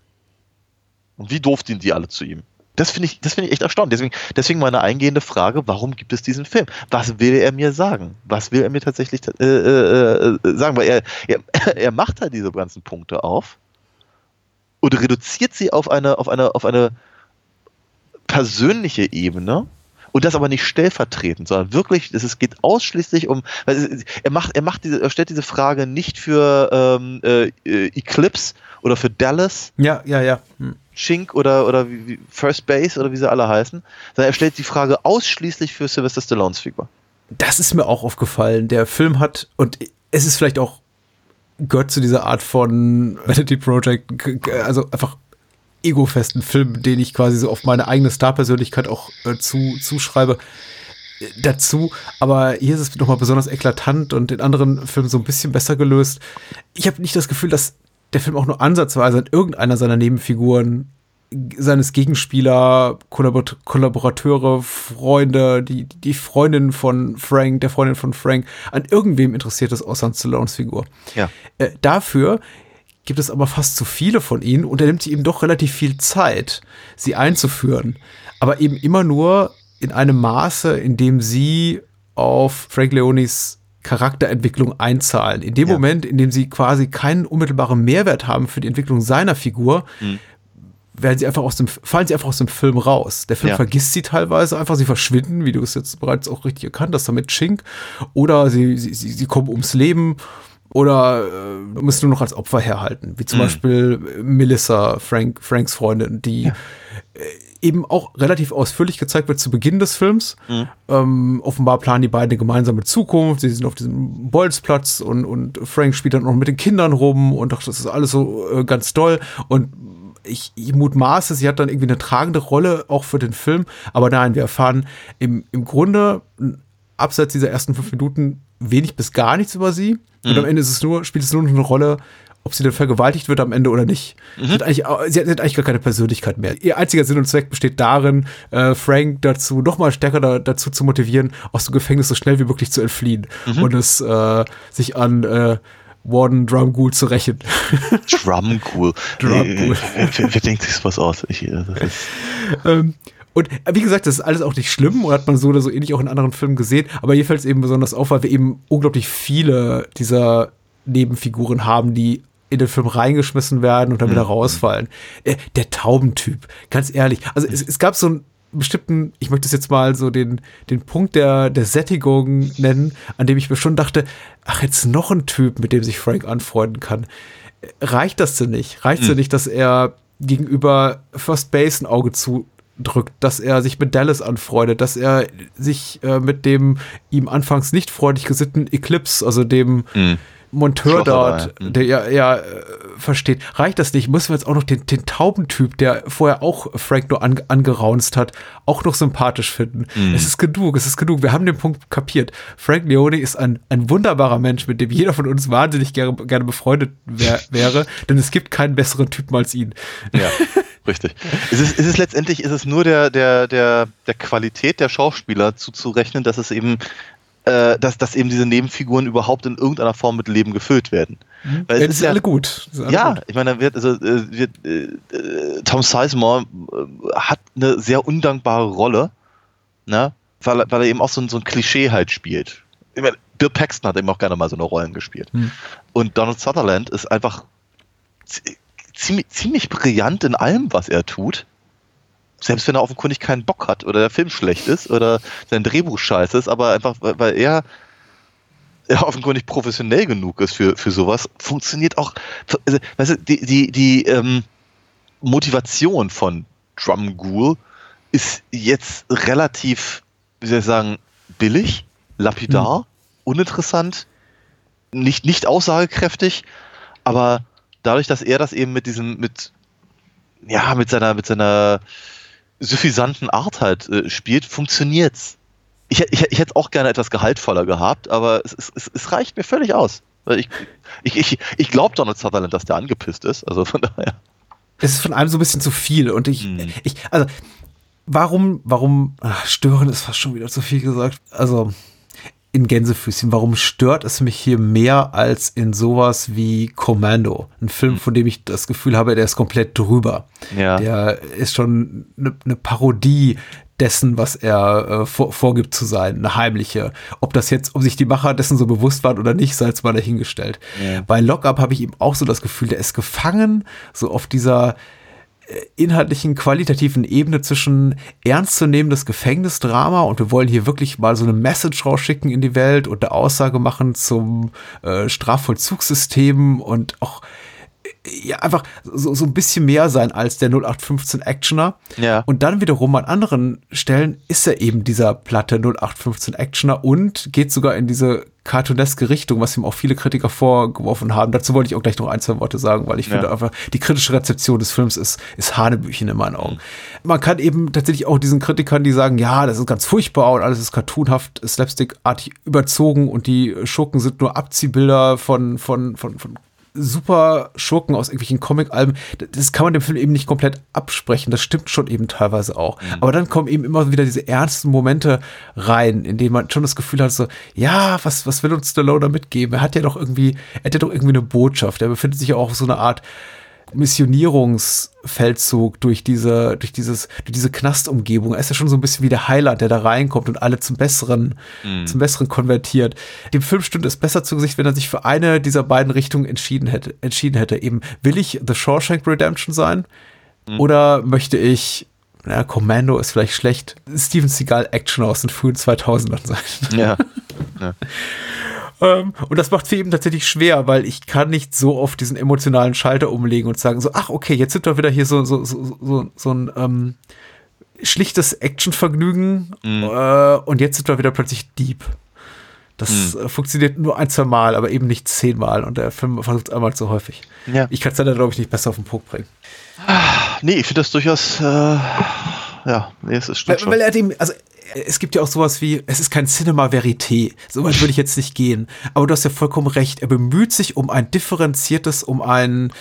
Und wie doof sind die alle zu ihm? Das finde ich, das finde ich echt erstaunlich. Deswegen, deswegen meine eingehende Frage, warum gibt es diesen Film? Was will er mir sagen? Was will er mir tatsächlich äh, äh, äh, sagen? Weil er, er, *laughs* er macht halt diese ganzen Punkte auf und reduziert sie auf eine, auf eine, auf eine persönliche Ebene. Und das aber nicht stellvertretend, sondern wirklich, es geht ausschließlich um, er macht, er macht diese, er stellt diese Frage nicht für ähm, äh, äh, Eclipse oder für Dallas, Ja, ja, ja. Hm. Chink oder, oder wie, First Base oder wie sie alle heißen, sondern er stellt die Frage ausschließlich für Sylvester Stallones Figur. Das ist mir auch aufgefallen. Der Film hat, und es ist vielleicht auch, gehört zu dieser Art von Vanity Project, also einfach egofesten Film, den ich quasi so auf meine eigene Starpersönlichkeit auch äh, zu, zuschreibe, äh, dazu. Aber hier ist es nochmal besonders eklatant und in anderen Filmen so ein bisschen besser gelöst. Ich habe nicht das Gefühl, dass der Film auch nur ansatzweise an irgendeiner seiner Nebenfiguren seines Gegenspieler, Kollabor Kollaborateure, Freunde, die, die Freundin von Frank, der Freundin von Frank, an irgendwem interessiert ist außer an Stallones Figur. Ja. Äh, dafür gibt es aber fast zu viele von ihnen und er nimmt sich eben doch relativ viel Zeit, sie einzuführen. Aber eben immer nur in einem Maße, in dem sie auf Frank Leonis Charakterentwicklung einzahlen. In dem Ja. Moment, in dem sie quasi keinen unmittelbaren Mehrwert haben für die Entwicklung seiner Figur, werden sie einfach aus dem, fallen sie einfach aus dem Film raus. Der Film Ja. vergisst sie teilweise einfach, sie verschwinden, wie du es jetzt bereits auch richtig erkannt hast, damit Chink. Oder sie, sie, sie, sie kommen ums Leben oder äh, müssen nur noch als Opfer herhalten. Wie zum Mhm. Beispiel Melissa, Frank, Franks Freundin, die äh, eben auch relativ ausführlich gezeigt wird zu Beginn des Films. Mhm. Ähm, offenbar planen die beiden eine gemeinsame Zukunft. Sie sind auf diesem Bolzplatz und, und Frank spielt dann noch mit den Kindern rum und ach, das ist alles so äh, ganz toll. Und ich, ich mutmaße, sie hat dann irgendwie eine tragende Rolle auch für den Film. Aber nein, wir erfahren im, im Grunde abseits dieser ersten fünf Minuten wenig bis gar nichts über sie. Und am Ende ist es nur, spielt es nur noch eine Rolle, ob sie dann vergewaltigt wird am Ende oder nicht. Sie, hat eigentlich, sie, hat, eigentlich gar keine Persönlichkeit mehr. Ihr einziger Sinn und Zweck besteht darin, äh, Frank dazu, noch mal stärker da, dazu zu motivieren, aus dem Gefängnis so schnell wie möglich zu entfliehen und es äh, sich an äh, Warden Drumgool zu rächen. *laughs* Drumgool. Drumgool. Wer, wer, wer denkt sich was aus? Ich, äh, ähm, und äh, wie gesagt, das ist alles auch nicht schlimm und hat man so oder so ähnlich auch in anderen Filmen gesehen. Aber hier fällt es eben besonders auf, weil wir eben unglaublich viele dieser Nebenfiguren haben, die in den Film reingeschmissen werden und dann wieder Mhm. rausfallen. Äh, der Taubentyp, ganz ehrlich. Also es, es gab so einen bestimmten, ich möchte es jetzt mal so den, den Punkt der, der Sättigung nennen, an dem ich mir schon dachte, ach, jetzt noch ein Typ, mit dem sich Frank anfreunden kann. Äh, Reicht das denn nicht? Reicht es denn nicht, dass er gegenüber First Base ein Auge zudrückt, dass er sich mit Dallas anfreundet, dass er sich äh, mit dem ihm anfangs nicht freundlich gesitteten Eclipse, also dem Mhm. Monteur dort, ja. der ja, ja äh, versteht. Reicht das nicht? Müssen wir jetzt auch noch den, den Taubentyp, der vorher auch Frank nur an, angeraunzt hat, auch noch sympathisch finden? Mhm. Es ist genug, es ist genug. Wir haben den Punkt kapiert. Frank Leone ist ein, ein wunderbarer Mensch, mit dem jeder von uns wahnsinnig gerne, gerne befreundet wär, wäre, denn es gibt keinen besseren Typen als ihn. Ja, richtig. Es ist, es ist letztendlich ist es nur der, der, der, der Qualität der Schauspieler zuzurechnen, dass es eben, äh, dass, dass eben diese Nebenfiguren überhaupt in irgendeiner Form mit Leben gefüllt werden. Weil es Ja, die ist sind alle gut. Alle ja, gut. ich meine, da wird, also, äh, wird, äh, Tom Sizemore äh, hat eine sehr undankbare Rolle, ne? weil, er- weil er eben auch so ein, so ein Klischee halt spielt. Ich meine, Bill Paxton hat eben auch gerne mal so eine Rollen gespielt. Hm. Und Donald Sutherland ist einfach zi- ziemlich, ziemlich brillant in allem, was er tut. Selbst wenn er offenkundig keinen Bock hat oder der Film schlecht ist oder sein Drehbuch scheiße ist, aber einfach, weil er er offenkundig professionell genug ist für, für sowas, funktioniert auch. Also, weißt du, die, die, die ähm, Motivation von Drum Ghoul ist jetzt relativ, wie soll ich sagen, billig, lapidar, uninteressant, nicht, nicht aussagekräftig, aber dadurch, dass er das eben mit diesem, mit, ja, mit seiner, mit seiner suffisanten Art halt äh, spielt, funktioniert's. Ich, ich, ich hätte es auch gerne etwas gehaltvoller gehabt, aber es, es, es, reicht mir völlig aus. Weil ich ich, ich, ich glaube Donald Sutherland, dass der angepisst ist. Also von daher. Es ist von allem so ein bisschen zu viel und ich, Hm. ich, also, warum, warum, ach, stören ist fast schon wieder zu viel gesagt. Also, in Gänsefüßchen, warum stört es mich hier mehr als in sowas wie Commando? Ein Film, von dem ich das Gefühl habe, der ist komplett drüber. Ja. Der ist schon eine ne Parodie dessen, was er äh, vor, vorgibt zu sein, eine heimliche. Ob das jetzt, ob sich die Macher dessen so bewusst waren oder nicht, sei jetzt mal dahingestellt. Ja. Bei Lockup habe ich eben auch so das Gefühl, der ist gefangen, so auf dieser inhaltlichen, qualitativen Ebene zwischen ernstzunehmendes Gefängnisdrama und wir wollen hier wirklich mal so eine Message rausschicken in die Welt und eine Aussage machen zum äh, Strafvollzugssystem und auch äh, ja, einfach so, so ein bisschen mehr sein als der 0815 Actioner. Ja. Und dann wiederum an anderen Stellen ist er eben dieser platte 0815 Actioner und geht sogar in diese cartooneske Richtung, was ihm auch viele Kritiker vorgeworfen haben. Dazu wollte ich auch gleich noch ein, zwei Worte sagen, weil ich Ja. finde einfach, die kritische Rezeption des Films ist, ist Hanebüchen in meinen Augen. Man kann eben tatsächlich auch diesen Kritikern, die sagen, ja, das ist ganz furchtbar und alles ist cartoonhaft, slapstickartig überzogen und die Schurken sind nur Abziehbilder von, von, von, von super Schurken aus irgendwelchen Comic-Alben, das kann man dem Film eben nicht komplett absprechen. Das stimmt schon eben teilweise auch. Aber dann kommen eben immer wieder diese ernsten Momente rein, in denen man schon das Gefühl hat, so, ja, was, was will uns Stallone da mitgeben? Er hat ja doch irgendwie, er hat ja doch irgendwie eine Botschaft. Er befindet sich ja auch auf so eine Art Missionierungsfeldzug durch diese, durch dieses, durch diese Knastumgebung. Er ist ja schon so ein bisschen wie der Heiland, der da reinkommt und alle zum Besseren, zum Besseren konvertiert. Dem Film stünde es besser zu Gesicht, wenn er sich für eine dieser beiden Richtungen entschieden hätte, entschieden hätte. Eben, will ich The Shawshank Redemption sein? Oder möchte ich, na, Commando ist vielleicht schlecht, Steven Seagal Action aus den frühen 2000ern sein? Ja. *laughs* Ähm, und das macht für ihn tatsächlich schwer, weil ich kann nicht so auf diesen emotionalen Schalter umlegen und sagen so, ach okay, jetzt sind wir wieder hier so, so, so, so, so ein ähm, schlichtes Actionvergnügen äh, und jetzt sind wir wieder plötzlich Deep. Das äh, funktioniert nur ein, zwei Mal, aber eben nicht zehnmal und der Film versucht es einmal zu häufig. Ja. Ich kann es dann, glaube ich, nicht besser auf den Punkt bringen. Nee, ich finde das durchaus, äh, ja, nee, es ist stimmt Weil, schon. weil er dem, also es gibt ja auch sowas wie, es ist kein Cinema Verité. So weit würde ich jetzt nicht gehen. Aber du hast ja vollkommen recht. Er bemüht sich um ein differenziertes, um ein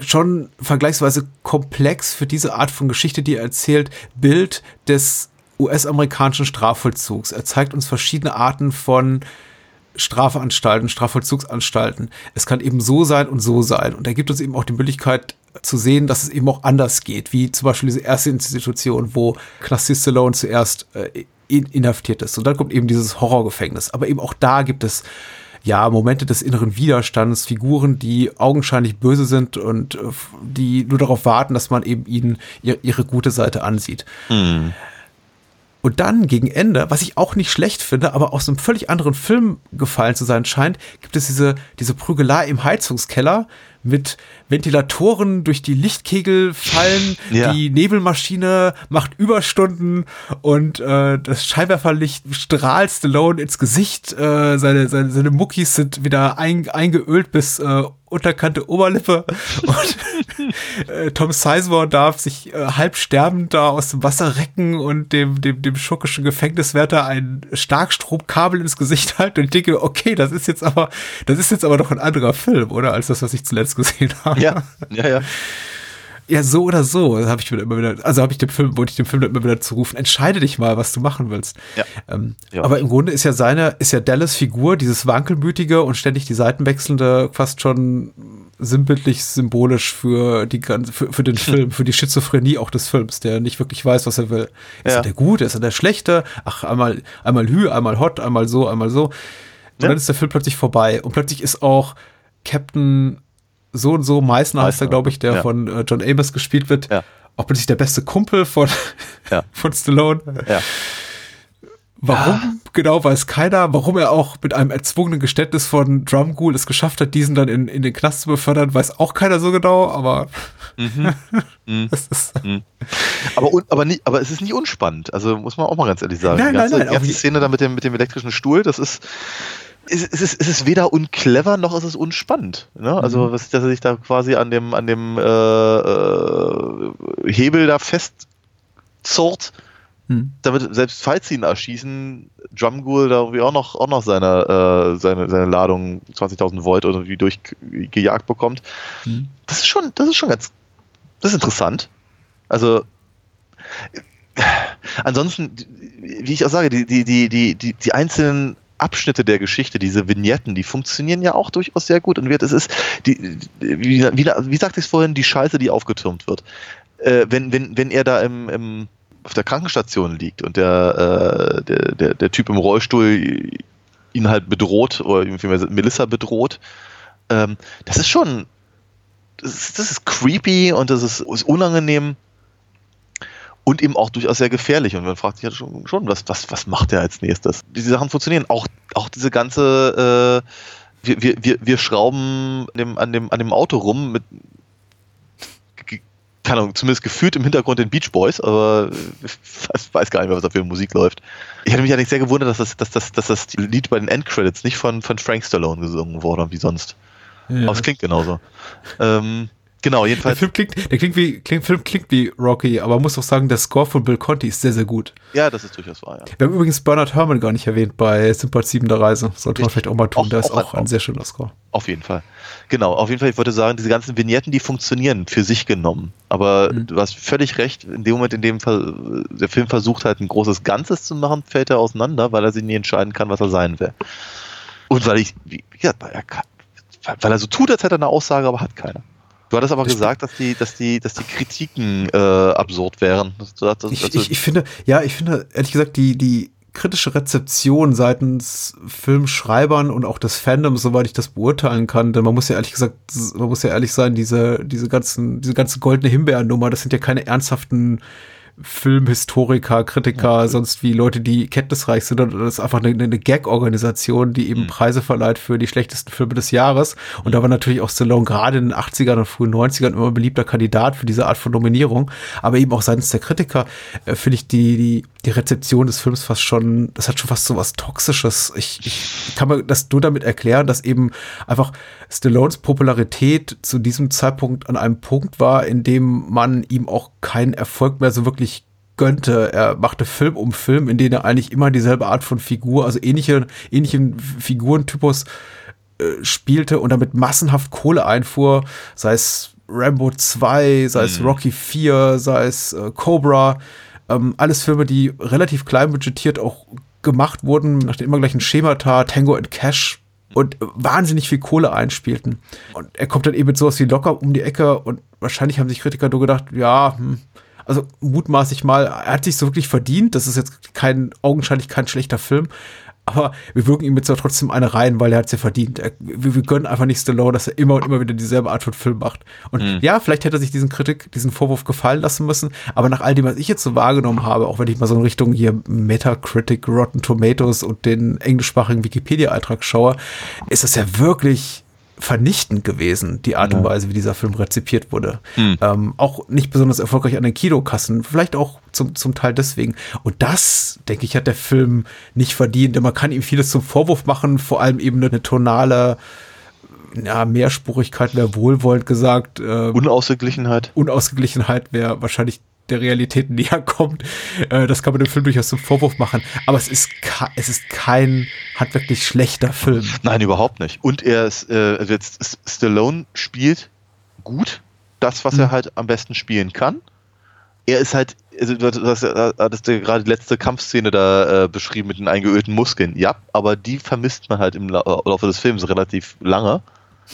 schon vergleichsweise komplex für diese Art von Geschichte, die er erzählt, Bild des US-amerikanischen Strafvollzugs. Er zeigt uns verschiedene Arten von Strafanstalten, Strafvollzugsanstalten. Es kann eben so sein und so sein. Und er gibt uns eben auch die Möglichkeit zu sehen, dass es eben auch anders geht, wie zum Beispiel diese erste Institution, wo Knasti Stallone zuerst äh, inhaftiert ist. Und dann kommt eben dieses Horrorgefängnis. Aber eben auch da gibt es ja, Momente des inneren Widerstands, Figuren, die augenscheinlich böse sind und äh, die nur darauf warten, dass man eben ihnen ihre, ihre gute Seite ansieht. Mhm. Und dann gegen Ende, was ich auch nicht schlecht finde, aber aus einem völlig anderen Film gefallen zu sein scheint, gibt es diese, diese Prügelei im Heizungskeller, mit Ventilatoren durch die Lichtkegel fallen, ja. die Nebelmaschine macht Überstunden und äh, das Scheinwerferlicht strahlt Stallone ins Gesicht. Äh, seine, seine, seine Muckis sind wieder ein, eingeölt bis äh, unterkante Oberlippe und *laughs* äh, Tom Sizemore darf sich äh, halb sterbend da aus dem Wasser recken und dem, dem, dem schurkischen Gefängniswärter ein Starkstromkabel ins Gesicht halten und ich denke, okay, das ist jetzt aber, das ist jetzt aber doch ein anderer Film, oder? Als das, was ich zuletzt gesehen habe. Ja, ja, ja. Ja, so oder so, habe ich mir immer wieder, also habe ich dem Film, wollte ich dem Film immer wieder zurufen, entscheide dich mal, was du machen willst. Ja. Ähm, ja. Aber im Grunde ist ja seine, ist ja Dallas Figur, dieses wankelmütige und ständig die Seiten wechselnde, fast schon sinnbildlich symbolisch für die ganze, für, für den *laughs* Film, für die Schizophrenie auch des Films, der nicht wirklich weiß, was er will. Ist ja. er der Gute, ist er der Schlechte? Ach, einmal, einmal Hü, einmal Hot, einmal so, einmal so. Und ja. dann ist der Film plötzlich vorbei. Und plötzlich ist auch Captain so und so Meißner heißt er, glaube ich, der ja. von äh, John Amos gespielt wird. Ja. Auch plötzlich der beste Kumpel von, ja. *laughs* von Stallone. Ja. Warum genau weiß keiner, warum er auch mit einem erzwungenen Geständnis von Drumgool es geschafft hat, diesen dann in, in den Knast zu befördern, weiß auch keiner so genau, aber. Mhm. *laughs* mhm. mhm. aber, aber, nicht, aber es ist nicht unspannend, also muss man auch mal ganz ehrlich sagen. Nein, die ganze, nein, nein, die ganze Szene da mit dem, mit dem elektrischen Stuhl, das ist es, ist, es ist weder unclever noch ist es unspannend. Ne? Also, mhm. was, dass er sich da quasi an dem, an dem äh, äh, Hebel da festzurrt, mhm. damit selbst falls sie ihn erschießen, Drumgool da irgendwie auch noch, auch noch seine, äh, seine, seine Ladung 20.000 Volt irgendwie durchgejagt bekommt. Mhm. Das ist schon, das ist schon ganz, das ist interessant. Also, ansonsten, wie ich auch sage, die, die, die, die, die, die einzelnen Abschnitte der Geschichte, diese Vignetten, die funktionieren ja auch durchaus sehr gut. Und es ist, die, wie, wie, wie sagte ich es vorhin, die Scheiße, die aufgetürmt wird. Äh, wenn, wenn, wenn er da im, im, auf der Krankenstation liegt und der, äh, der, der, der Typ im Rollstuhl ihn halt bedroht oder Melissa bedroht, ähm, das ist schon, das ist, das ist creepy und das ist, ist unangenehm und eben auch durchaus sehr gefährlich. Und man fragt sich ja schon, schon was, was, was macht er als nächstes? Diese Sachen funktionieren. Auch, auch diese ganze, äh, wir, wir, wir, wir schrauben an dem, an, dem, an dem Auto rum mit, keine Ahnung, zumindest gefühlt im Hintergrund den Beach Boys, aber ich weiß gar nicht mehr, was da für Musik läuft. Ich hatte mich eigentlich sehr gewundert, dass das, dass das, dass das Lied bei den Endcredits nicht von, von Frank Stallone gesungen wurde, wie sonst. Ja. Aber es klingt genauso. Ähm, Genau, jedenfalls. Der Film klingt, der klingt wie, klingt, Film klingt wie Rocky, aber man muss auch sagen, der Score von Bill Conti ist sehr, sehr gut. Ja, das ist durchaus wahr, ja. Wir haben übrigens Bernard Herrmann gar nicht erwähnt bei Sympath 7 der Reise. Sollte man vielleicht auch mal tun, auch, der ist auch, ein, ein sehr schöner Score. Auf jeden Fall. Genau, auf jeden Fall, ich wollte sagen, diese ganzen Vignetten, die funktionieren für sich genommen. Aber mhm. du hast völlig recht, in dem Moment, in dem der Film versucht halt ein großes Ganzes zu machen, fällt er auseinander, weil er sich nie entscheiden kann, was er sein will. Und weil ich, wie gesagt, weil er, weil er so tut, als hätte er eine Aussage, aber hat keine. Du hattest aber gesagt, dass die, dass die, dass die Kritiken äh, absurd wären. Das, das, ich, ich, ich, finde, ja, ich finde, ehrlich gesagt, die, die kritische Rezeption seitens Filmschreibern und auch des Fandoms, soweit ich das beurteilen kann, denn man muss ja ehrlich gesagt, man muss ja ehrlich sein, diese, diese ganzen, diese ganze goldene Himbeernummer, das sind ja keine ernsthaften Filmhistoriker, Kritiker, ja, sonst wie Leute, die kenntnisreich sind. Und das ist einfach eine, eine Gag-Organisation, die eben mhm. Preise verleiht für die schlechtesten Filme des Jahres. Und da war natürlich auch Stallone gerade in den 80ern und frühen 90ern immer beliebter Kandidat für diese Art von Nominierung. Aber eben auch seitens der Kritiker äh, finde ich die, die, die Rezeption des Films fast schon, das hat schon fast so was Toxisches. Ich, ich kann mir das nur damit erklären, dass eben einfach Stallones Popularität zu diesem Zeitpunkt an einem Punkt war, in dem man ihm auch keinen Erfolg mehr so wirklich gönnte. Er machte Film um Film, in denen er eigentlich immer dieselbe Art von Figur, also ähnliche, ähnlichen Figurentypus äh, spielte und damit massenhaft Kohle einfuhr, sei es Rambo 2, sei es mhm. Rocky 4, sei es äh, Cobra. Ähm, alles Filme, die relativ klein budgetiert auch gemacht wurden nach dem immer gleichen Schemata, Tango and Cash und wahnsinnig viel Kohle einspielten. Und er kommt dann eben mit sowas wie locker um die Ecke und wahrscheinlich haben sich Kritiker nur gedacht, ja, hm, also mutmaßlich mal, er hat sich so wirklich verdient. Das ist jetzt kein, augenscheinlich kein schlechter Film. Aber wir wirken ihm jetzt trotzdem eine rein, weil er hat es ja verdient. Er, wir, wir gönnen einfach nicht Stallone, dass er immer und immer wieder dieselbe Art von Film macht. Und Mhm. ja, vielleicht hätte er sich diesen Kritik, diesen Vorwurf gefallen lassen müssen. Aber nach all dem, was ich jetzt so wahrgenommen habe, auch wenn ich mal so in Richtung hier Metacritic, Rotten Tomatoes und den englischsprachigen Wikipedia-Eintrag schaue, ist das ja wirklich vernichtend gewesen, die Art und Weise, wie dieser Film rezipiert wurde. Ähm, auch nicht besonders erfolgreich an den Kinokassen, vielleicht auch zum, zum Teil deswegen. Und das, denke ich, hat der Film nicht verdient. Denn man kann ihm vieles zum Vorwurf machen, vor allem eben eine tonale ja, Mehrspurigkeit wäre wohlwollend gesagt. Äh, Unausgeglichenheit. Unausgeglichenheit wäre wahrscheinlich der Realität *laughs* näher kommt. Äh, das kann man dem Film durchaus zum Vorwurf machen. Aber es ist, es ist kein handwerklich schlechter Film. Nein, überhaupt nicht. Und er ist, äh, also jetzt Stallone spielt gut das, was er halt am besten spielen kann. Er ist halt, also du hast, du hattest ja gerade die letzte Kampfszene da äh, beschrieben mit den eingeölten Muskeln. Ja, aber die vermisst man halt im Lau- Laufe des Films relativ lange.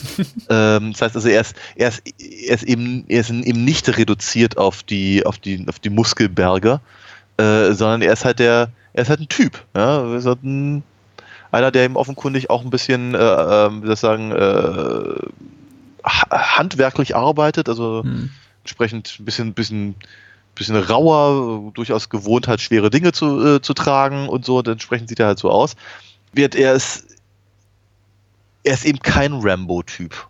*laughs* ähm, das heißt also, er ist, er ist, er ist eben, er ist eben nicht reduziert auf die, auf die, auf die Muskelberge, äh, sondern er ist halt der, er ist halt ein Typ. Ja? Er ist halt ein, einer, der eben offenkundig auch ein bisschen, äh, äh, wie soll ich sagen, äh, ha- handwerklich arbeitet, also Hm. entsprechend ein bisschen, bisschen, bisschen rauer, durchaus gewohnt halt schwere Dinge zu, äh, zu tragen und so, und entsprechend sieht er halt so aus. Wird er ist, er ist eben kein Rambo-Typ.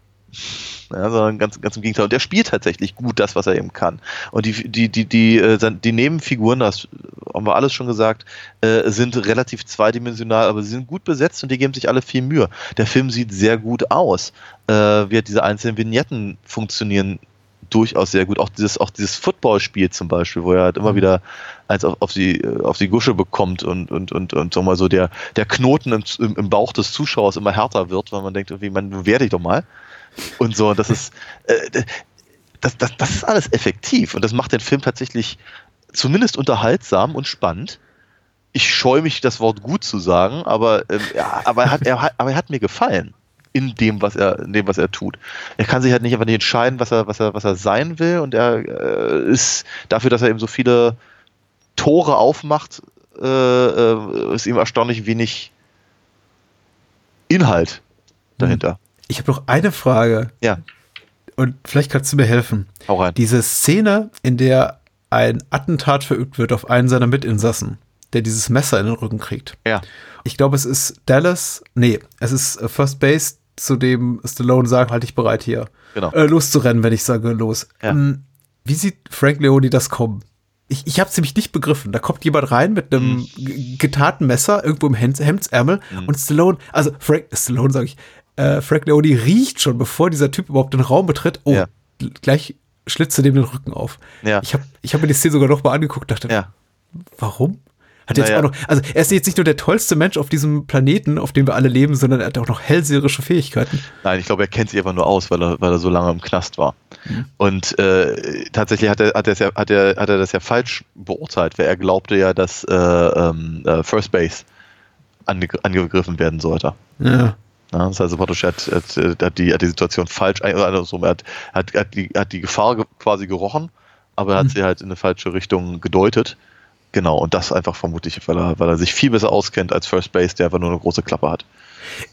Ja, sondern ganz, ganz im Gegenteil. Und er spielt tatsächlich gut das, was er eben kann. Und die, die, die, die, äh, die Nebenfiguren, das haben wir alles schon gesagt, äh, sind relativ zweidimensional, aber sie sind gut besetzt und die geben sich alle viel Mühe. Der Film sieht sehr gut aus. Äh, wie diese einzelnen Vignetten funktionieren durchaus sehr gut. Auch dieses, auch dieses Footballspiel zum Beispiel, wo er halt immer wieder eins auf, auf, die, auf die Gusche bekommt und, und, und, und sag mal so der, der Knoten im, im, Bauch des Zuschauers immer härter wird, weil man denkt, irgendwie, man werde ich doch mal. Und so, das ist, *laughs* äh, das, das, das ist alles effektiv und das macht den Film tatsächlich zumindest unterhaltsam und spannend. Ich scheue mich, das Wort gut zu sagen, aber, ähm, ja, aber, er hat, er, hat, aber er hat mir gefallen in dem, was er, in dem, was er tut. Er kann sich halt nicht einfach nicht entscheiden, was er, was er, was er sein will und er äh, ist dafür, dass er eben so viele Tore aufmacht, äh, äh, ist ihm erstaunlich wenig Inhalt dahinter. Ich habe noch eine Frage. Ja. Und vielleicht kannst du mir helfen. Hau rein. Diese Szene, in der ein Attentat verübt wird auf einen seiner Mitinsassen, der dieses Messer in den Rücken kriegt. Ja. Ich glaube, es ist Dallas. Nee, es ist äh, First Base, zu dem Stallone sagt, halt dich bereit hier. Genau. Äh, loszurennen, wenn ich sage los. Ja. Ähm, wie sieht Frank Leone das kommen? Ich, ich habe es nämlich nicht begriffen. Da kommt jemand rein mit einem g- getarnten Messer irgendwo im Hemd, Hemdsärmel und Stallone, also Frank, Stallone sage ich, äh, Frank Leone riecht schon, bevor dieser Typ überhaupt den Raum betritt. Oh, Ja. gleich schlitzt er dem den Rücken auf. Ja. Ich habe ich hab mir die Szene sogar noch mal angeguckt, dachte, Ja. warum? Hat er jetzt Naja. auch noch, also er ist jetzt nicht nur der tollste Mensch auf diesem Planeten, auf dem wir alle leben, sondern er hat auch noch hellseherische Fähigkeiten. Nein, ich glaube, er kennt sich einfach nur aus, weil er, weil er so lange im Knast war. Und äh, tatsächlich hat er, hat, er hat, er, hat er das ja falsch beurteilt, weil er glaubte ja, dass äh, ähm, äh, First Base ange angegriffen werden sollte. Ja. Ja, das heißt, also er hat, hat, äh, hat, die, hat die Situation falsch, oder andersrum, er hat, hat, hat, die, hat die Gefahr ge quasi gerochen, aber er hat Mhm. sie halt in eine falsche Richtung gedeutet. Genau, und das einfach vermutlich, weil er, weil er sich viel besser auskennt als First Base, der einfach nur eine große Klappe hat.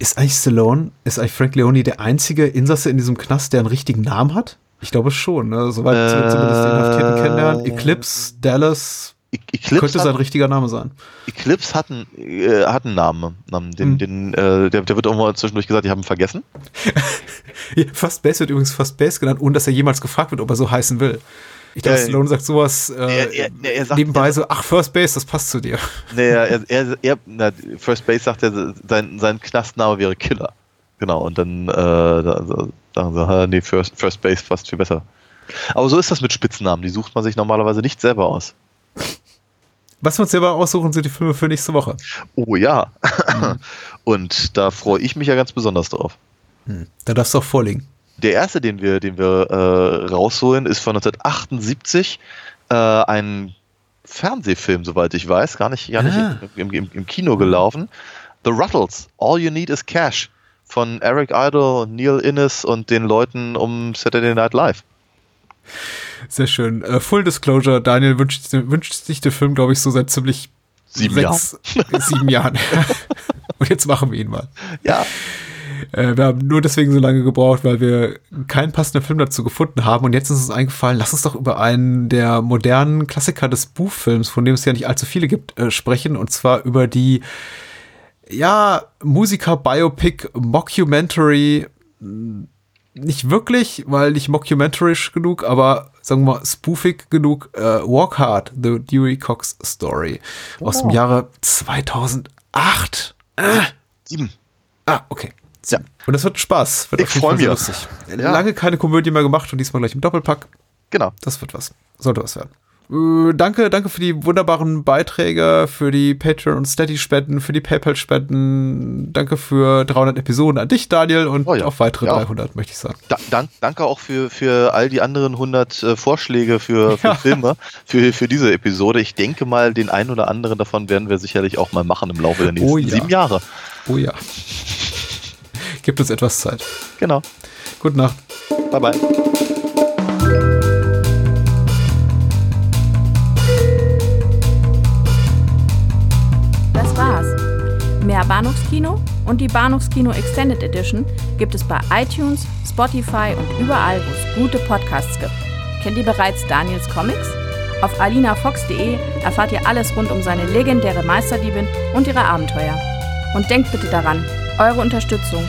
Ist eigentlich Stallone, ist eigentlich Frank Leone der einzige Insasse in diesem Knast, der einen richtigen Namen hat? Ich glaube schon, ne? Soweit Äh, wir zumindest den Inhaftierten kennenlernen. Eclipse, Dallas, E- Eclipse könnte hat, sein richtiger Name sein. Eclipse hat einen, äh, hat einen Namen. Namen, Den, Hm. den, äh, der, der wird irgendwann zwischendurch gesagt, ich habe ihn vergessen. *laughs* Ja, First Base wird übrigens First Base genannt, ohne dass er jemals gefragt wird, ob er so heißen will. Ich dachte, Ja, Stallone sagt sowas äh, er- er- er sagt- nebenbei so, ach, First Base, das passt zu dir. Nee, er, *laughs* na, First Base sagt, er, sein, sein Knastname wäre Killer. Genau, und dann äh, sagen sie, "Ha, nee, First, First Base passt viel besser. Aber so ist das mit Spitznamen, die sucht man sich normalerweise nicht selber aus. Was wir uns selber aussuchen, sind die Filme für nächste Woche. Oh ja. *laughs* und da freue ich mich ja ganz besonders drauf. Da darfst du auch vorlegen. Der erste, den wir, den wir äh, rausholen, ist von 1978. Äh, ein Fernsehfilm, soweit ich weiß, gar nicht, gar nicht Ah. im, im, im Kino gelaufen. The Ruttles, All You Need Is Cash von Eric Idle, Neil Innes und den Leuten um Saturday Night Live. Sehr schön. Äh, Full Disclosure, Daniel wünscht, wünscht sich den Film, glaube ich, so seit ziemlich Sieben sechs, *laughs* sieben Jahren. *laughs* Und jetzt machen wir ihn mal. Ja, Äh, wir haben nur deswegen so lange gebraucht, weil wir keinen passenden Film dazu gefunden haben. Und jetzt ist uns eingefallen, lass uns doch über einen der modernen Klassiker des Buchfilms, von dem es ja nicht allzu viele gibt, äh, sprechen. Und zwar über die, ja, Musiker-Biopic, Mockumentary. mh, Nicht wirklich, weil nicht mockumentarisch genug, aber sagen wir mal spoofig genug. Äh, Walk Hard, The Dewey Cox Story aus dem Jahre 2008. Äh. sieben. Ah, okay. Ja. Und das wird Spaß. Wird Ich auf jeden freu Fall sehr mich. lustig. Ja. Lange keine Komödie mehr gemacht und diesmal gleich im Doppelpack. Genau. Das wird was. Sollte was werden. Äh, danke, danke für die wunderbaren Beiträge, für die Patreon- und Steady-Spenden, für die PayPal-Spenden. Danke für 300 Episoden an dich, Daniel, und Oh ja. auf weitere Ja. 300, möchte ich sagen. Da, dank, danke auch für, für all die anderen 100 äh, Vorschläge für, für Ja. Filme, für, für diese Episode. Ich denke mal, den einen oder anderen davon werden wir sicherlich auch mal machen im Laufe der nächsten Oh sieben Jahre. Oh ja. Gibt uns etwas Zeit. Genau. Gute Nacht. Bye, bye. Das war's. Mehr Bahnhofskino und die Bahnhofskino Extended Edition gibt es bei iTunes, Spotify und überall, wo es gute Podcasts gibt. Kennt ihr bereits Daniels Comics? Auf alinafox.de erfahrt ihr alles rund um seine legendäre Meisterdiebin und ihre Abenteuer. Und denkt bitte daran, eure Unterstützung